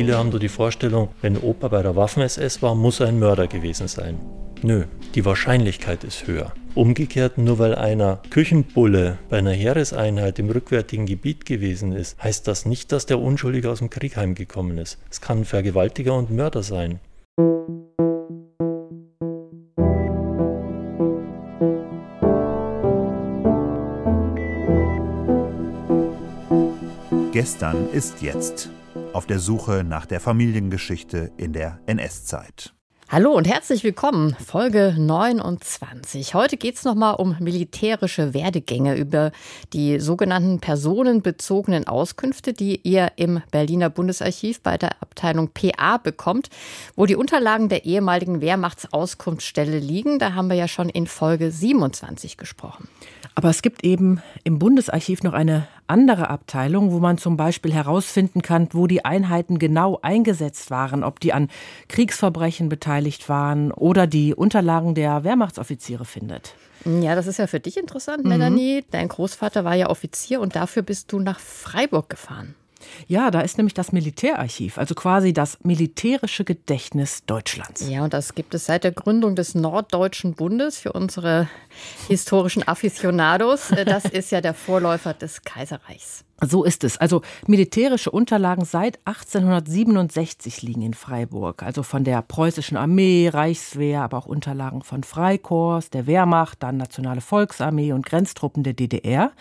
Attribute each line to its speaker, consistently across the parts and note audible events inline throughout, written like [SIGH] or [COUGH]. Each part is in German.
Speaker 1: Viele haben nur die Vorstellung, wenn Opa bei der Waffen-SS war, muss er ein Mörder gewesen sein. Nö, die Wahrscheinlichkeit ist höher. Umgekehrt, nur weil einer Küchenbulle bei einer Heereseinheit im rückwärtigen Gebiet gewesen ist, heißt das nicht, dass der Unschuldige aus dem Krieg heimgekommen ist. Es kann ein Vergewaltiger und Mörder sein.
Speaker 2: Gestern ist jetzt. Auf der Suche nach der Familiengeschichte in der NS-Zeit.
Speaker 3: Hallo und herzlich willkommen, Folge 29. Heute geht es nochmal um militärische Werdegänge, über die sogenannten personenbezogenen Auskünfte, die ihr im Berliner Bundesarchiv bei der Abteilung PA bekommt, wo die Unterlagen der ehemaligen Wehrmachtsauskunftsstelle liegen. Da haben wir ja schon in Folge 27 gesprochen.
Speaker 4: Aber es gibt eben im Bundesarchiv noch eine andere Abteilung, wo man zum Beispiel herausfinden kann, wo die Einheiten genau eingesetzt waren, ob die an Kriegsverbrechen beteiligt waren oder die Unterlagen der Wehrmachtsoffiziere findet.
Speaker 3: Ja, das ist ja für dich interessant, Melanie. Mhm. Dein Großvater war ja Offizier und dafür bist du nach Freiburg gefahren.
Speaker 4: Ja, da ist nämlich das Militärarchiv, also quasi das militärische Gedächtnis Deutschlands.
Speaker 3: Ja, und das gibt es seit der Gründung des Norddeutschen Bundes für unsere historischen Aficionados. Das ist ja der Vorläufer des Kaiserreichs.
Speaker 4: So ist es. Also militärische Unterlagen seit 1867 liegen in Freiburg. Also von der preußischen Armee, Reichswehr, aber auch Unterlagen von Freikorps, der Wehrmacht, dann Nationale Volksarmee und Grenztruppen der DDR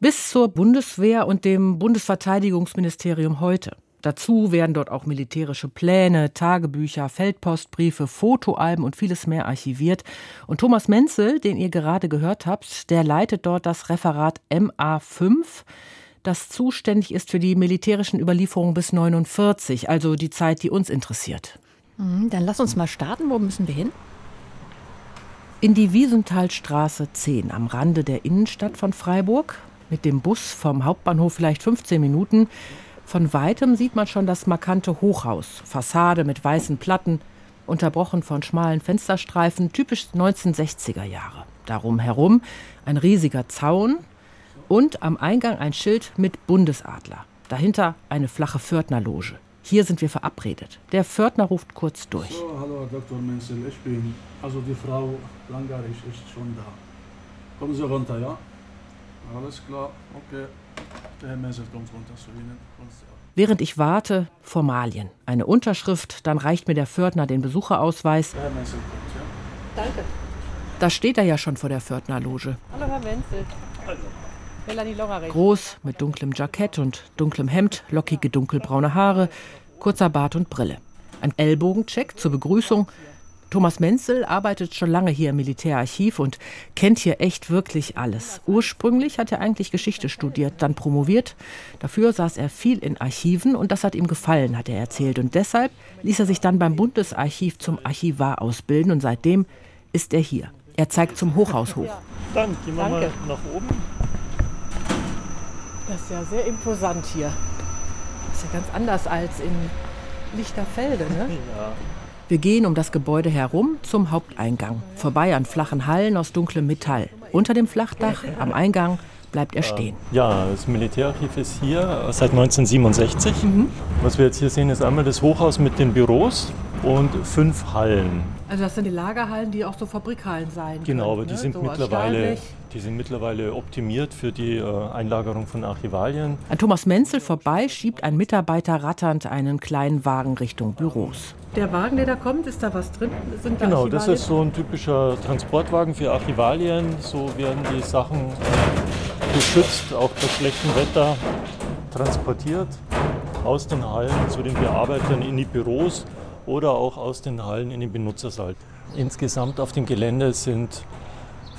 Speaker 4: bis zur Bundeswehr und dem Bundesverteidigungsministerium heute. Dazu werden dort auch militärische Pläne, Tagebücher, Feldpostbriefe, Fotoalben und vieles mehr archiviert. Und Thomas Menzel, den ihr gerade gehört habt, der leitet dort das Referat MA5 das zuständig ist für die militärischen Überlieferungen bis 49, also die Zeit, die uns interessiert.
Speaker 3: Mhm, dann lass uns mal starten. Wo müssen wir hin?
Speaker 4: In die Wiesenthalstraße 10 am Rande der Innenstadt von Freiburg. Mit dem Bus vom Hauptbahnhof vielleicht 15 Minuten. Von weitem sieht man schon das markante Hochhaus. Fassade mit weißen Platten, unterbrochen von schmalen Fensterstreifen, typisch 1960er Jahre. Darum herum ein riesiger Zaun, und am Eingang ein Schild mit Bundesadler. Dahinter eine flache Pförtnerloge. Hier sind wir verabredet. Der Pförtner ruft kurz durch.
Speaker 5: So, hallo Dr. Menzel, ich bin, also die Frau Langarich ist schon da. Kommen Sie runter, ja? Alles klar, okay. Der Herr Menzel kommt runter zu Ihnen.
Speaker 4: Während ich warte, Formalien. Eine Unterschrift, dann reicht mir der Pförtner den Besucherausweis.
Speaker 5: Der Herr Menzel kommt,
Speaker 3: ja? Danke.
Speaker 4: Da steht er ja schon vor der Pförtnerloge.
Speaker 3: Hallo Herr Menzel.
Speaker 4: Groß, mit dunklem Jackett und dunklem Hemd, lockige dunkelbraune Haare, kurzer Bart und Brille. Ein Ellbogencheck zur Begrüßung. Thomas Menzel arbeitet schon lange hier im Militärarchiv und kennt hier echt wirklich alles. Ursprünglich hat er eigentlich Geschichte studiert, dann promoviert. Dafür saß er viel in Archiven und das hat ihm gefallen, hat er erzählt. Und deshalb ließ er sich dann beim Bundesarchiv zum Archivar ausbilden und seitdem ist er hier. Er zeigt zum Hochhaus hoch.
Speaker 1: Dann gehen wir Danke. mal nach oben.
Speaker 3: Das ist ja sehr imposant hier. Das ist ja ganz anders als in Lichterfelde, ne? [LAUGHS] Ja.
Speaker 4: Wir gehen um das Gebäude herum zum Haupteingang, vorbei an flachen Hallen aus dunklem Metall. Unter dem Flachdach am Eingang bleibt er stehen.
Speaker 1: Ja, das Militärarchiv ist hier seit 1967. Mhm. Was wir jetzt hier sehen, ist einmal das Hochhaus mit den Büros und fünf Hallen.
Speaker 3: Also das sind die Lagerhallen, die auch so Fabrikhallen sein
Speaker 1: Genau, aber
Speaker 3: die,
Speaker 1: ne? sind so mittlerweile, die sind mittlerweile optimiert für die äh, Einlagerung von Archivalien.
Speaker 4: An Thomas Menzel vorbei schiebt ein Mitarbeiter ratternd einen kleinen Wagen Richtung Büros.
Speaker 3: Der Wagen, der da kommt, ist da was drin?
Speaker 1: Sind da genau, das ist so ein typischer Transportwagen für Archivalien. So werden die Sachen äh, geschützt, auch bei schlechtem Wetter transportiert aus den Hallen zu den Bearbeitern in die Büros oder auch aus den Hallen in den Benutzersaal. Insgesamt auf dem Gelände sind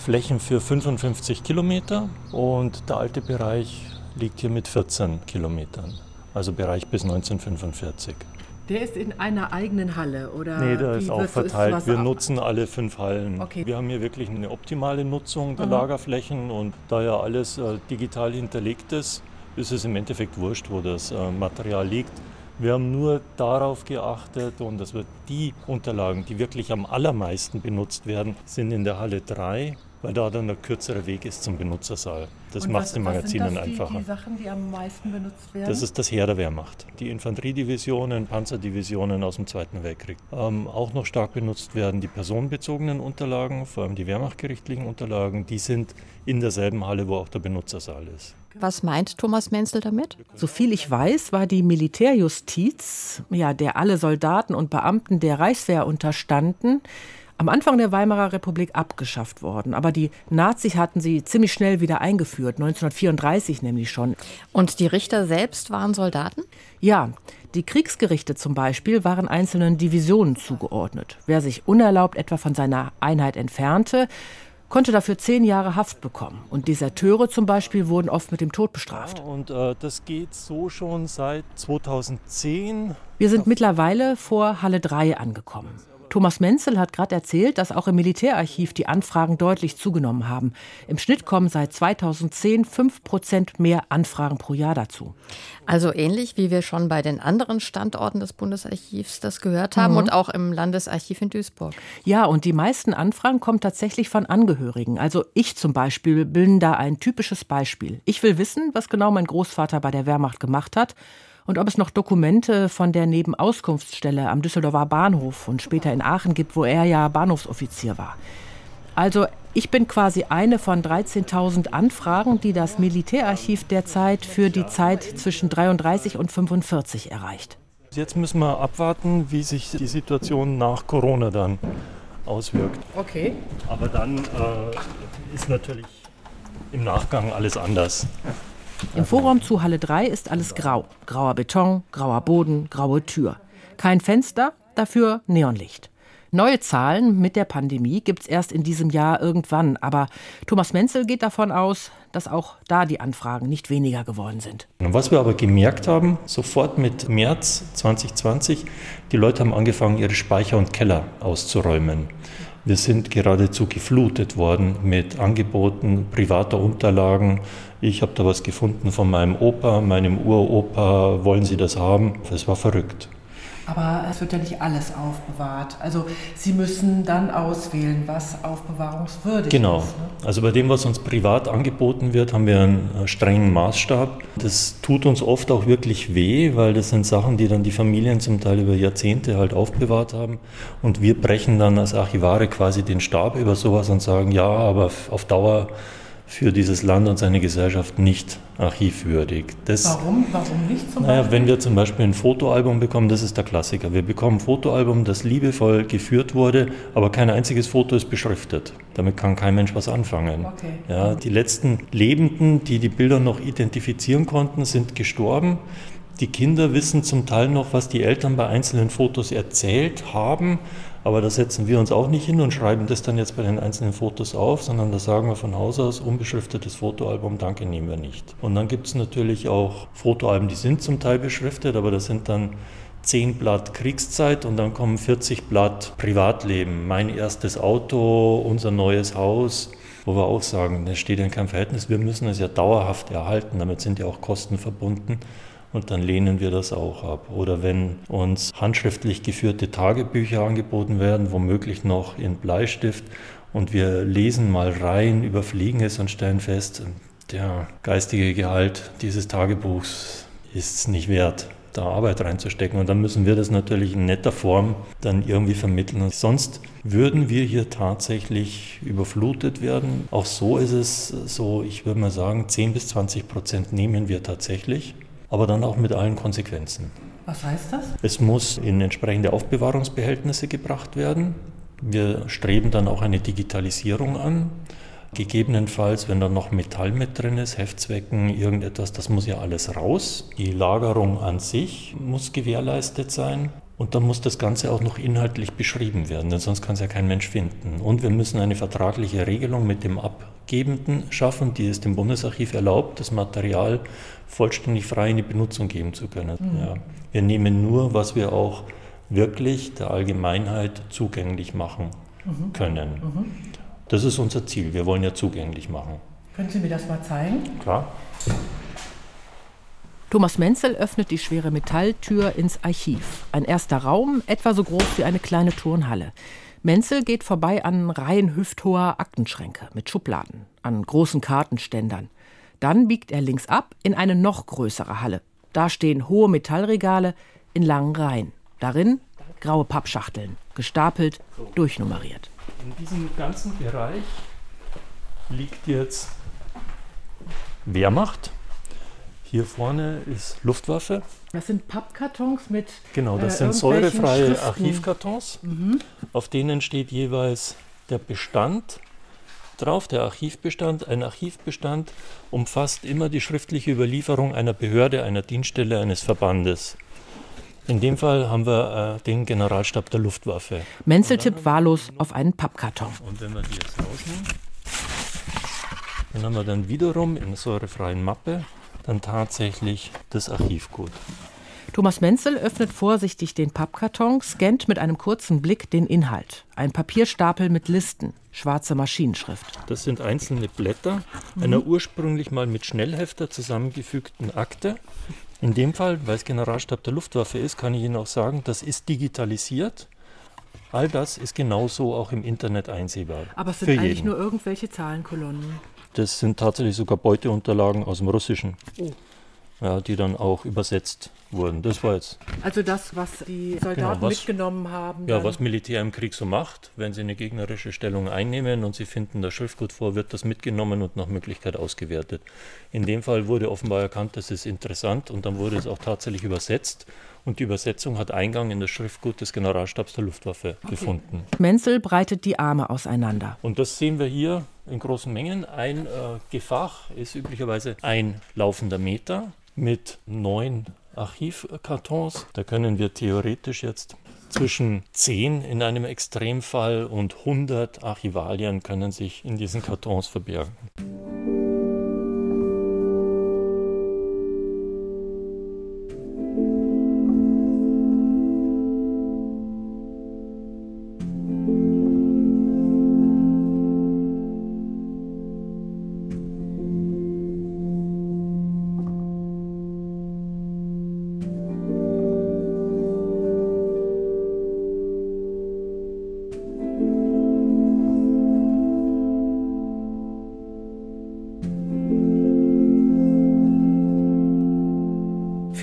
Speaker 1: Flächen für 55 Kilometer und der alte Bereich liegt hier mit 14 Kilometern, also Bereich bis 1945.
Speaker 3: Der ist in einer eigenen Halle oder?
Speaker 1: Nee, der ist auch verteilt. Ist Wir nutzen alle fünf Hallen. Okay. Wir haben hier wirklich eine optimale Nutzung der Aha. Lagerflächen und da ja alles äh, digital hinterlegt ist, ist es im Endeffekt wurscht, wo das äh, Material liegt. Wir haben nur darauf geachtet und das wird die Unterlagen, die wirklich am allermeisten benutzt werden, sind in der Halle 3 weil da dann der kürzere Weg ist zum Benutzersaal. Das macht
Speaker 4: was-
Speaker 1: es den Magazinen
Speaker 4: sind das
Speaker 1: einfacher.
Speaker 4: Die, die Sachen, die am meisten benutzt werden?
Speaker 1: Das ist das Heer der Wehrmacht. Die Infanteriedivisionen, Panzerdivisionen aus dem Zweiten Weltkrieg. Ähm, auch noch stark benutzt werden die personenbezogenen Unterlagen, vor allem die wehrmachtgerichtlichen Unterlagen. Die sind in derselben Halle, wo auch der Benutzersaal ist.
Speaker 3: Was meint Thomas Menzel damit?
Speaker 4: So viel ich weiß, war die Militärjustiz, ja, der alle Soldaten und Beamten der Reichswehr unterstanden, am Anfang der Weimarer Republik abgeschafft worden. Aber die Nazis hatten sie ziemlich schnell wieder eingeführt, 1934 nämlich schon.
Speaker 3: Und die Richter selbst waren Soldaten?
Speaker 4: Ja, die Kriegsgerichte zum Beispiel waren einzelnen Divisionen zugeordnet. Wer sich unerlaubt etwa von seiner Einheit entfernte, konnte dafür zehn Jahre Haft bekommen. Und Deserteure zum Beispiel wurden oft mit dem Tod bestraft.
Speaker 1: Und äh, das geht so schon seit 2010.
Speaker 4: Wir sind mittlerweile vor Halle 3 angekommen. Thomas Menzel hat gerade erzählt, dass auch im Militärarchiv die Anfragen deutlich zugenommen haben. Im Schnitt kommen seit 2010 5 Prozent mehr Anfragen pro Jahr dazu.
Speaker 3: Also ähnlich wie wir schon bei den anderen Standorten des Bundesarchivs das gehört haben und auch im Landesarchiv in Duisburg.
Speaker 4: Ja, und die meisten Anfragen kommen tatsächlich von Angehörigen. Also ich zum Beispiel bin da ein typisches Beispiel. Ich will wissen, was genau mein Großvater bei der Wehrmacht gemacht hat und ob es noch Dokumente von der Nebenauskunftsstelle am Düsseldorfer Bahnhof und später in Aachen gibt, wo er ja Bahnhofsoffizier war. Also ich bin quasi eine von 13.000 Anfragen, die das Militärarchiv derzeit für die Zeit zwischen 33 und 45 erreicht.
Speaker 1: Jetzt müssen wir abwarten, wie sich die Situation nach Corona dann auswirkt.
Speaker 4: Okay.
Speaker 1: Aber dann äh, ist natürlich im Nachgang alles anders.
Speaker 4: Im Vorraum zu Halle 3 ist alles grau. Grauer Beton, grauer Boden, graue Tür. Kein Fenster, dafür Neonlicht. Neue Zahlen mit der Pandemie gibt es erst in diesem Jahr irgendwann. Aber Thomas Menzel geht davon aus, dass auch da die Anfragen nicht weniger geworden sind.
Speaker 1: Was wir aber gemerkt haben, sofort mit März 2020, die Leute haben angefangen, ihre Speicher und Keller auszuräumen. Wir sind geradezu geflutet worden mit Angeboten privater Unterlagen. Ich habe da was gefunden von meinem Opa, meinem Uropa. Wollen Sie das haben? Es war verrückt.
Speaker 6: Aber es wird ja nicht alles aufbewahrt. Also Sie müssen dann auswählen, was aufbewahrungswürdig
Speaker 1: Genau.
Speaker 6: ist. Ne?
Speaker 1: Also bei dem, was uns privat angeboten wird, haben wir einen äh, strengen Maßstab. Das tut uns oft auch wirklich weh, weil das sind Sachen, die dann die Familien zum Teil über Jahrzehnte halt aufbewahrt haben. Und wir brechen dann als Archivare quasi den Stab über sowas und sagen, ja, aber auf Dauer für dieses Land und seine Gesellschaft nicht archivwürdig. Das,
Speaker 6: Warum? Warum nicht zum
Speaker 1: naja,
Speaker 6: Beispiel?
Speaker 1: wenn wir zum Beispiel ein Fotoalbum bekommen, das ist der Klassiker. Wir bekommen ein Fotoalbum, das liebevoll geführt wurde, aber kein einziges Foto ist beschriftet. Damit kann kein Mensch was anfangen.
Speaker 6: Okay.
Speaker 1: Ja, die letzten Lebenden, die die Bilder noch identifizieren konnten, sind gestorben. Die Kinder wissen zum Teil noch, was die Eltern bei einzelnen Fotos erzählt haben, aber da setzen wir uns auch nicht hin und schreiben das dann jetzt bei den einzelnen Fotos auf, sondern da sagen wir von Haus aus, unbeschriftetes Fotoalbum, danke, nehmen wir nicht. Und dann gibt es natürlich auch Fotoalben, die sind zum Teil beschriftet, aber das sind dann 10 Blatt Kriegszeit und dann kommen 40 Blatt Privatleben. Mein erstes Auto, unser neues Haus, wo wir auch sagen, das steht in keinem Verhältnis, wir müssen es ja dauerhaft erhalten, damit sind ja auch Kosten verbunden und dann lehnen wir das auch ab. Oder wenn uns handschriftlich geführte Tagebücher angeboten werden, womöglich noch in Bleistift und wir lesen mal rein, überfliegen es und stellen fest, der geistige Gehalt dieses Tagebuchs ist es nicht wert da Arbeit reinzustecken. Und dann müssen wir das natürlich in netter Form dann irgendwie vermitteln. Sonst würden wir hier tatsächlich überflutet werden. Auch so ist es so, ich würde mal sagen, 10 bis 20 Prozent nehmen wir tatsächlich, aber dann auch mit allen Konsequenzen.
Speaker 6: Was heißt das?
Speaker 1: Es muss in entsprechende Aufbewahrungsbehältnisse gebracht werden. Wir streben dann auch eine Digitalisierung an. Gegebenenfalls, wenn da noch Metall mit drin ist, Heftzwecken, irgendetwas, das muss ja alles raus. Die Lagerung an sich muss gewährleistet sein. Und dann muss das Ganze auch noch inhaltlich beschrieben werden, denn sonst kann es ja kein Mensch finden. Und wir müssen eine vertragliche Regelung mit dem Abgebenden schaffen, die es dem Bundesarchiv erlaubt, das Material vollständig frei in die Benutzung geben zu können. Ja. Wir nehmen nur, was wir auch wirklich der Allgemeinheit zugänglich machen können. Das ist unser Ziel. Wir wollen ja zugänglich machen.
Speaker 6: Können Sie mir das mal zeigen?
Speaker 1: Klar?
Speaker 4: Thomas Menzel öffnet die schwere Metalltür ins Archiv. Ein erster Raum, etwa so groß wie eine kleine Turnhalle. Menzel geht vorbei an Reihen hüfthoher Aktenschränke mit Schubladen, an großen Kartenständern. Dann biegt er links ab in eine noch größere Halle. Da stehen hohe Metallregale in langen Reihen. Darin graue Pappschachteln, gestapelt, durchnummeriert.
Speaker 1: In diesem ganzen Bereich liegt jetzt Wehrmacht. Hier vorne ist Luftwaffe.
Speaker 4: Das sind Pappkartons mit.
Speaker 1: Genau, das
Speaker 4: äh,
Speaker 1: sind säurefreie
Speaker 4: Schriften.
Speaker 1: Archivkartons. Auf denen steht jeweils der Bestand drauf, der Archivbestand. Ein Archivbestand umfasst immer die schriftliche Überlieferung einer Behörde, einer Dienststelle, eines Verbandes. In dem Fall haben wir äh, den Generalstab der Luftwaffe.
Speaker 4: Menzel tippt wahllos auf einen Pappkarton.
Speaker 1: Und wenn wir die jetzt rausnehmen, dann haben wir dann wiederum in der säurefreien Mappe dann tatsächlich das Archivgut.
Speaker 4: Thomas Menzel öffnet vorsichtig den Pappkarton, scannt mit einem kurzen Blick den Inhalt. Ein Papierstapel mit Listen, schwarze Maschinenschrift.
Speaker 1: Das sind einzelne Blätter einer ursprünglich mal mit Schnellhefter zusammengefügten Akte. In dem Fall, weil es Generalstab der Luftwaffe ist, kann ich Ihnen auch sagen, das ist digitalisiert. All das ist genauso auch im Internet einsehbar.
Speaker 4: Aber es sind
Speaker 1: Für
Speaker 4: eigentlich
Speaker 1: jeden.
Speaker 4: nur irgendwelche Zahlenkolonnen.
Speaker 1: Das sind tatsächlich sogar Beuteunterlagen aus dem Russischen, ja, die dann auch übersetzt wurden. Das war jetzt
Speaker 4: Also das, was die Soldaten
Speaker 1: was-
Speaker 4: mitgenommen haben.
Speaker 1: Ja,
Speaker 4: dann-
Speaker 1: was Militär im Krieg so macht, wenn sie eine gegnerische Stellung einnehmen und sie finden das Schriftgut vor, wird das mitgenommen und nach Möglichkeit ausgewertet. In dem Fall wurde offenbar erkannt, das ist interessant und dann wurde es auch tatsächlich übersetzt und die Übersetzung hat Eingang in das Schriftgut des Generalstabs der Luftwaffe gefunden.
Speaker 4: Menzel breitet die Arme auseinander.
Speaker 1: Und das sehen wir hier in großen Mengen. Ein äh, Gefach ist üblicherweise ein laufender Meter mit neun Archivkartons. Da können wir theoretisch jetzt zwischen 10 in einem Extremfall und 100 Archivalien können sich in diesen Kartons verbergen.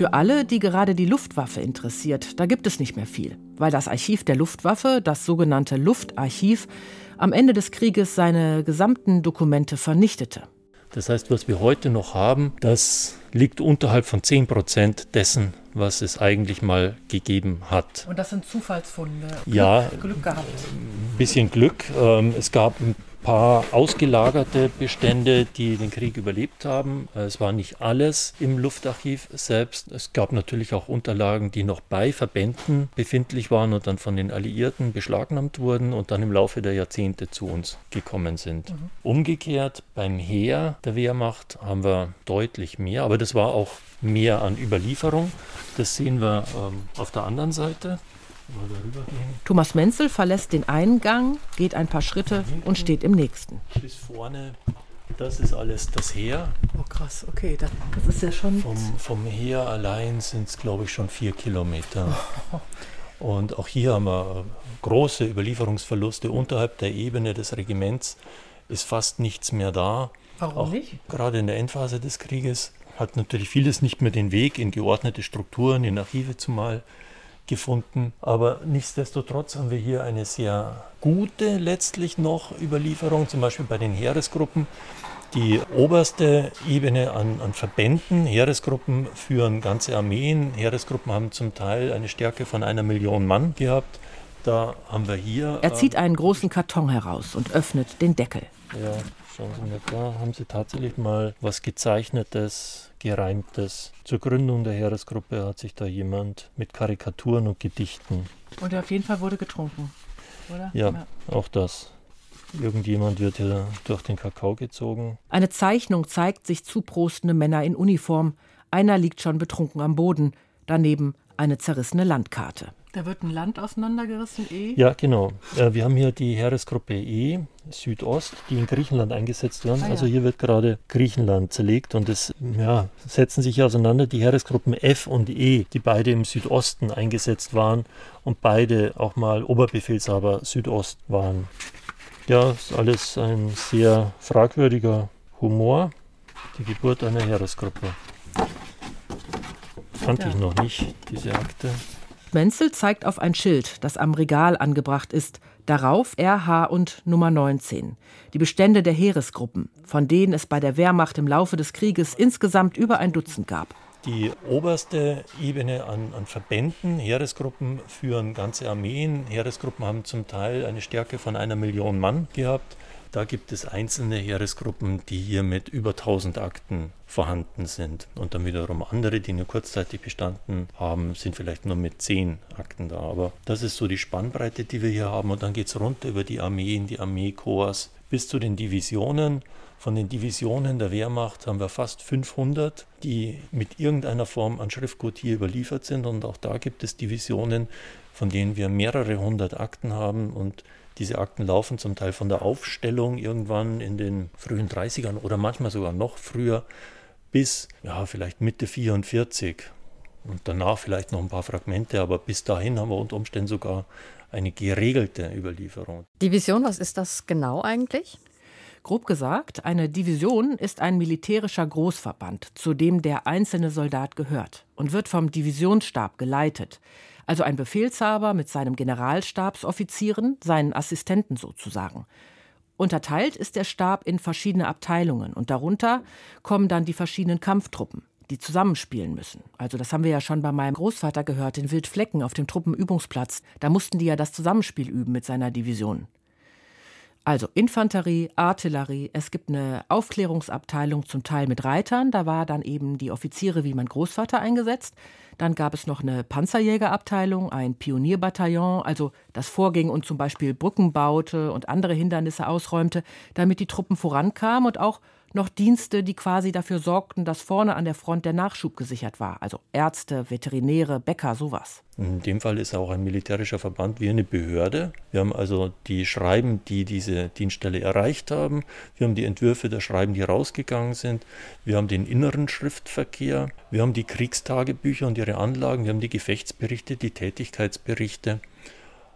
Speaker 4: Für alle, die gerade die Luftwaffe interessiert, da gibt es nicht mehr viel, weil das Archiv der Luftwaffe, das sogenannte Luftarchiv, am Ende des Krieges seine gesamten Dokumente vernichtete.
Speaker 1: Das heißt, was wir heute noch haben, das liegt unterhalb von 10 Prozent dessen, was es eigentlich mal gegeben hat.
Speaker 6: Und das sind Zufallsfunde.
Speaker 1: Ja,
Speaker 6: Glück gehabt.
Speaker 1: ein bisschen Glück. Ähm, Es gab ein paar ausgelagerte Bestände, die den Krieg überlebt haben. Äh, Es war nicht alles im Luftarchiv selbst. Es gab natürlich auch Unterlagen, die noch bei Verbänden befindlich waren und dann von den Alliierten beschlagnahmt wurden und dann im Laufe der Jahrzehnte zu uns gekommen sind. Umgekehrt beim Heer der Wehrmacht haben wir deutlich mehr, aber das war auch mehr an Überlieferung. Das sehen wir ähm, auf der anderen Seite.
Speaker 4: Thomas Menzel verlässt den Eingang, geht ein paar Schritte und steht im nächsten.
Speaker 1: bis vorne, das ist alles das Heer.
Speaker 6: Oh krass, okay, das, das ist ja schon.
Speaker 1: Vom, vom Heer allein sind es, glaube ich, schon vier Kilometer. [LAUGHS] Und auch hier haben wir äh, große Überlieferungsverluste. Unterhalb der Ebene des Regiments ist fast nichts mehr da.
Speaker 6: Warum
Speaker 1: auch
Speaker 6: nicht?
Speaker 1: Gerade in der Endphase des Krieges hat natürlich vieles nicht mehr den Weg in geordnete Strukturen, in Archive zumal gefunden. Aber nichtsdestotrotz haben wir hier eine sehr gute letztlich noch Überlieferung, zum Beispiel bei den Heeresgruppen. Die oberste Ebene an, an Verbänden, Heeresgruppen führen ganze Armeen. Heeresgruppen haben zum Teil eine Stärke von einer Million Mann gehabt. Da haben wir hier.
Speaker 4: Er zieht einen großen Karton heraus und öffnet den Deckel.
Speaker 1: Ja, schauen Sie mal, da haben Sie tatsächlich mal was gezeichnetes, gereimtes. Zur Gründung der Heeresgruppe hat sich da jemand mit Karikaturen und Gedichten.
Speaker 6: Und auf jeden Fall wurde getrunken, oder?
Speaker 1: Ja, auch das. Irgendjemand wird hier durch den Kakao gezogen.
Speaker 4: Eine Zeichnung zeigt sich zuprostende Männer in Uniform. Einer liegt schon betrunken am Boden. Daneben eine zerrissene Landkarte. Da wird ein Land auseinandergerissen, E?
Speaker 1: Ja, genau. Äh, wir haben hier die Heeresgruppe E, Südost, die in Griechenland eingesetzt werden.
Speaker 4: Ah, ja.
Speaker 1: Also hier wird gerade Griechenland zerlegt und es ja, setzen sich auseinander die Heeresgruppen F und E, die beide im Südosten eingesetzt waren und beide auch mal Oberbefehlshaber Südost waren. Ja, ist alles ein sehr fragwürdiger Humor, die Geburt einer Heeresgruppe. Kannte
Speaker 4: Ja.
Speaker 1: ich noch nicht, diese Akte.
Speaker 4: Menzel zeigt auf ein Schild, das am Regal angebracht ist. Darauf RH und Nummer 19. Die Bestände der Heeresgruppen, von denen es bei der Wehrmacht im Laufe des Krieges insgesamt über ein Dutzend gab.
Speaker 1: Die oberste Ebene an, an Verbänden, Heeresgruppen führen ganze Armeen. Heeresgruppen haben zum Teil eine Stärke von einer Million Mann gehabt. Da gibt es einzelne Heeresgruppen, die hier mit über 1000 Akten vorhanden sind. Und dann wiederum andere, die nur kurzzeitig bestanden haben, sind vielleicht nur mit 10 Akten da. Aber das ist so die Spannbreite, die wir hier haben. Und dann geht es runter über die Armeen, die Armeekorps bis zu den Divisionen. Von den Divisionen der Wehrmacht haben wir fast 500, die mit irgendeiner Form an Schriftgut hier überliefert sind. Und auch da gibt es Divisionen, von denen wir mehrere hundert Akten haben. Und diese Akten laufen zum Teil von der Aufstellung irgendwann in den frühen 30ern oder manchmal sogar noch früher bis ja, vielleicht Mitte 44. Und danach vielleicht noch ein paar Fragmente, aber bis dahin haben wir unter Umständen sogar eine geregelte Überlieferung.
Speaker 3: Division, was ist das genau eigentlich?
Speaker 4: Grob gesagt, eine Division ist ein militärischer Großverband, zu dem der einzelne Soldat gehört und wird vom Divisionsstab geleitet. Also ein Befehlshaber mit seinem Generalstabsoffizieren, seinen Assistenten sozusagen. Unterteilt ist der Stab in verschiedene Abteilungen und darunter kommen dann die verschiedenen Kampftruppen, die zusammenspielen müssen. Also das haben wir ja schon bei meinem Großvater gehört in Wildflecken auf dem Truppenübungsplatz. Da mussten die ja das Zusammenspiel üben mit seiner Division. Also Infanterie, Artillerie, es gibt eine Aufklärungsabteilung zum Teil mit Reitern, da war dann eben die Offiziere wie mein Großvater eingesetzt. Dann gab es noch eine Panzerjägerabteilung, ein Pionierbataillon, also das vorging und zum Beispiel Brücken baute und andere Hindernisse ausräumte, damit die Truppen vorankamen und auch noch Dienste, die quasi dafür sorgten, dass vorne an der Front der Nachschub gesichert war. Also Ärzte, Veterinäre, Bäcker, sowas.
Speaker 1: In dem Fall ist auch ein militärischer Verband wie eine Behörde. Wir haben also die Schreiben, die diese Dienststelle erreicht haben. Wir haben die Entwürfe der Schreiben, die rausgegangen sind. Wir haben den inneren Schriftverkehr. Wir haben die Kriegstagebücher und ihre Anlagen. Wir haben die Gefechtsberichte, die Tätigkeitsberichte.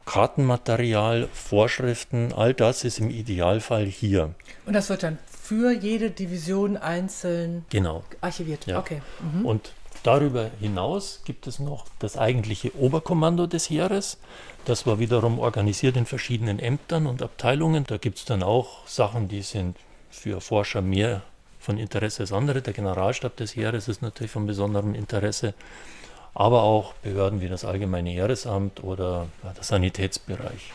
Speaker 1: Kartenmaterial, Vorschriften, all das ist im Idealfall hier.
Speaker 6: Und das wird dann für jede Division einzeln
Speaker 1: Genau.
Speaker 6: archiviert.
Speaker 1: Ja.
Speaker 6: Okay.
Speaker 1: Und darüber hinaus gibt es noch das eigentliche Oberkommando des Heeres. Das war wiederum organisiert in verschiedenen Ämtern und Abteilungen. Da gibt es dann auch Sachen, die sind für Forscher mehr von Interesse als andere. Der Generalstab des Heeres ist natürlich von besonderem Interesse, aber auch Behörden wie das Allgemeine Heeresamt oder der Sanitätsbereich.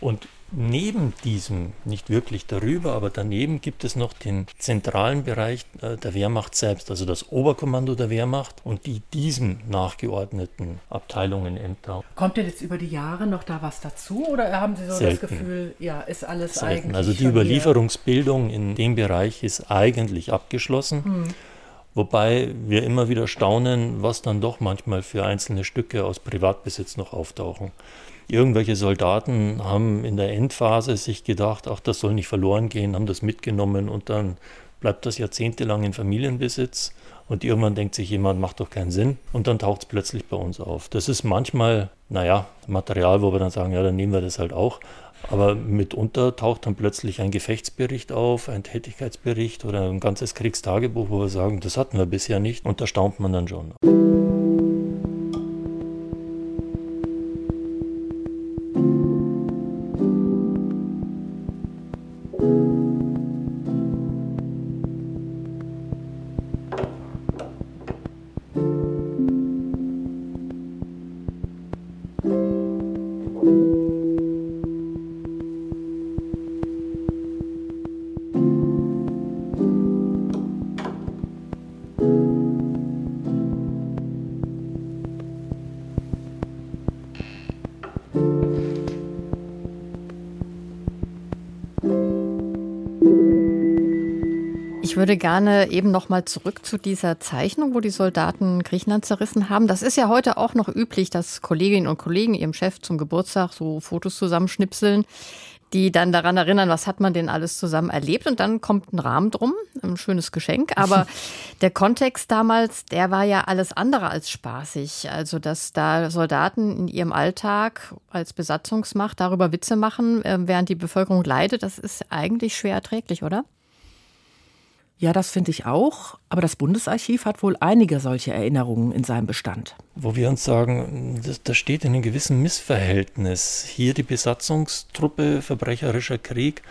Speaker 1: Und neben diesem, nicht wirklich darüber, aber daneben gibt es noch den zentralen Bereich äh, der Wehrmacht selbst, also das Oberkommando der Wehrmacht und die diesem nachgeordneten Abteilungen, Ämter.
Speaker 6: Kommt denn jetzt über die Jahre noch da was dazu oder haben Sie so
Speaker 1: Selten.
Speaker 6: das Gefühl, ja, ist alles
Speaker 1: Selten.
Speaker 6: eigentlich
Speaker 1: Also die? Überlieferungsbildung in dem Bereich ist eigentlich abgeschlossen. Wobei wir immer wieder staunen, was dann doch manchmal für einzelne Stücke aus Privatbesitz noch auftauchen. Irgendwelche Soldaten haben in der Endphase sich gedacht, ach, das soll nicht verloren gehen, haben das mitgenommen und dann bleibt das jahrzehntelang in Familienbesitz und irgendwann denkt sich jemand, macht doch keinen Sinn und dann taucht es plötzlich bei uns auf. Das ist manchmal, naja, Material, wo wir dann sagen, ja, dann nehmen wir das halt auch. Aber mitunter taucht dann plötzlich ein Gefechtsbericht auf, ein Tätigkeitsbericht oder ein ganzes Kriegstagebuch, wo wir sagen, das hatten wir bisher nicht. Und da staunt man dann schon.
Speaker 3: Ich würde gerne eben noch mal zurück zu dieser Zeichnung, wo die Soldaten Griechenland zerrissen haben. Das ist ja heute auch noch üblich, dass Kolleginnen und Kollegen ihrem Chef zum Geburtstag so Fotos zusammenschnipseln die dann daran erinnern, was hat man denn alles zusammen erlebt. Und dann kommt ein Rahmen drum, ein schönes Geschenk. Aber [LAUGHS] der Kontext damals, der war ja alles andere als spaßig. Also, dass da Soldaten in ihrem Alltag als Besatzungsmacht darüber Witze machen, äh, während die Bevölkerung leidet, das ist eigentlich schwer erträglich, oder?
Speaker 4: Ja, das finde ich auch. Aber das Bundesarchiv hat wohl einige solche Erinnerungen in seinem Bestand.
Speaker 1: Wo wir uns sagen, das, das steht in einem gewissen Missverhältnis. Hier die Besatzungstruppe, verbrecherischer Krieg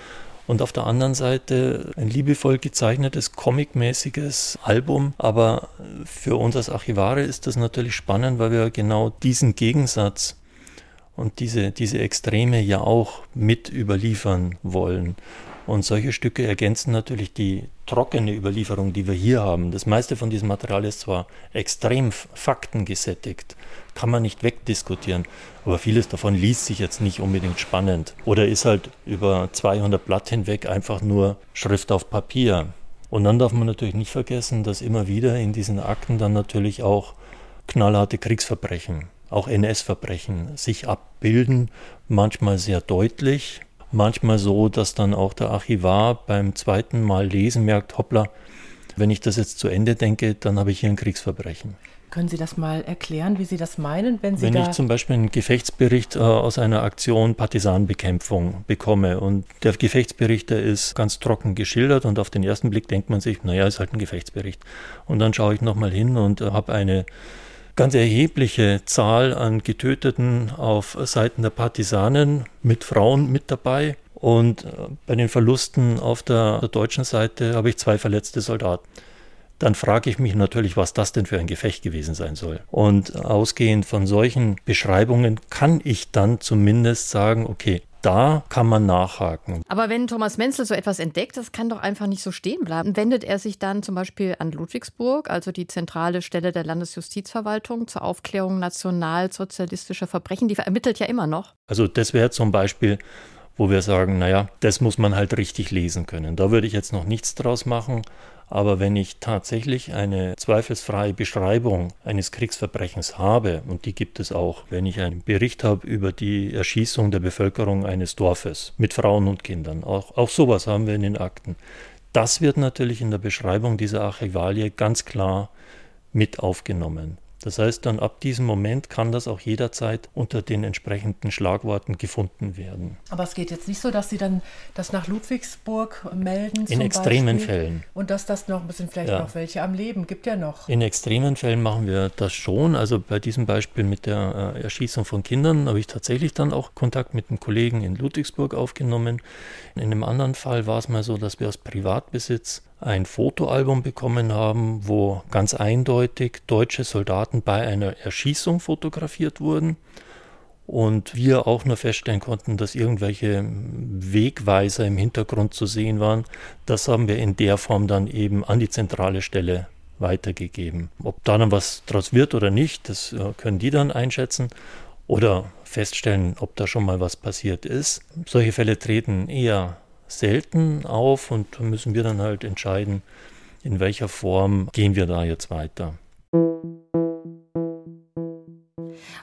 Speaker 1: und auf der anderen Seite ein liebevoll gezeichnetes, comicmäßiges Album. Aber für uns als Archivare ist das natürlich spannend, weil wir genau diesen Gegensatz und diese, diese Extreme ja auch mit überliefern wollen. Und solche Stücke ergänzen natürlich die trockene Überlieferung, die wir hier haben. Das meiste von diesem Material ist zwar extrem faktengesättigt, kann man nicht wegdiskutieren, aber vieles davon liest sich jetzt nicht unbedingt spannend oder ist halt über 200 Blatt hinweg einfach nur Schrift auf Papier. Und dann darf man natürlich nicht vergessen, dass immer wieder in diesen Akten dann natürlich auch knallharte Kriegsverbrechen, auch NS-Verbrechen sich abbilden, manchmal sehr deutlich, manchmal so, dass dann auch der Archivar beim zweiten Mal lesen merkt, hoppla, wenn ich das jetzt zu Ende denke, dann habe ich hier ein Kriegsverbrechen.
Speaker 4: Können Sie das mal erklären, wie Sie das meinen, wenn Sie
Speaker 1: Wenn ich zum Beispiel einen Gefechtsbericht äh, aus einer Aktion Partisanenbekämpfung bekomme und der Gefechtsbericht, der ist ganz trocken geschildert und auf den ersten Blick denkt man sich, naja, ist halt ein Gefechtsbericht. Und dann schaue ich nochmal hin und äh, habe eine ganz erhebliche Zahl an Getöteten auf Seiten der Partisanen mit Frauen mit dabei. Und äh, bei den Verlusten auf der, der deutschen Seite habe ich zwei verletzte Soldaten dann frage ich mich natürlich, was das denn für ein Gefecht gewesen sein soll. Und ausgehend von solchen Beschreibungen kann ich dann zumindest sagen, okay, da kann man nachhaken.
Speaker 3: Aber wenn Thomas Menzel so etwas entdeckt, das kann doch einfach nicht so stehen bleiben. Wendet er sich dann zum Beispiel an Ludwigsburg, also die zentrale Stelle der Landesjustizverwaltung zur Aufklärung nationalsozialistischer Verbrechen? Die ermittelt ja immer noch.
Speaker 1: Also das wäre zum Beispiel wo wir sagen, naja, das muss man halt richtig lesen können. Da würde ich jetzt noch nichts draus machen, aber wenn ich tatsächlich eine zweifelsfreie Beschreibung eines Kriegsverbrechens habe, und die gibt es auch, wenn ich einen Bericht habe über die Erschießung der Bevölkerung eines Dorfes mit Frauen und Kindern, auch, auch sowas haben wir in den Akten, das wird natürlich in der Beschreibung dieser Archivalie ganz klar mit aufgenommen. Das heißt, dann ab diesem Moment kann das auch jederzeit unter den entsprechenden Schlagworten gefunden werden.
Speaker 6: Aber es geht jetzt nicht so, dass Sie dann das nach Ludwigsburg melden.
Speaker 1: In extremen Beispiel, Fällen.
Speaker 6: Und dass das noch ein bisschen vielleicht ja. noch welche am Leben gibt ja noch.
Speaker 1: In extremen Fällen machen wir das schon. Also bei diesem Beispiel mit der äh, Erschießung von Kindern habe ich tatsächlich dann auch Kontakt mit einem Kollegen in Ludwigsburg aufgenommen. In einem anderen Fall war es mal so, dass wir aus Privatbesitz ein Fotoalbum bekommen haben, wo ganz eindeutig deutsche Soldaten bei einer Erschießung fotografiert wurden und wir auch nur feststellen konnten, dass irgendwelche Wegweiser im Hintergrund zu sehen waren. Das haben wir in der Form dann eben an die zentrale Stelle weitergegeben. Ob da dann was draus wird oder nicht, das äh, können die dann einschätzen oder feststellen, ob da schon mal was passiert ist. Solche Fälle treten eher selten auf und da müssen wir dann halt entscheiden, in welcher Form gehen wir da jetzt weiter.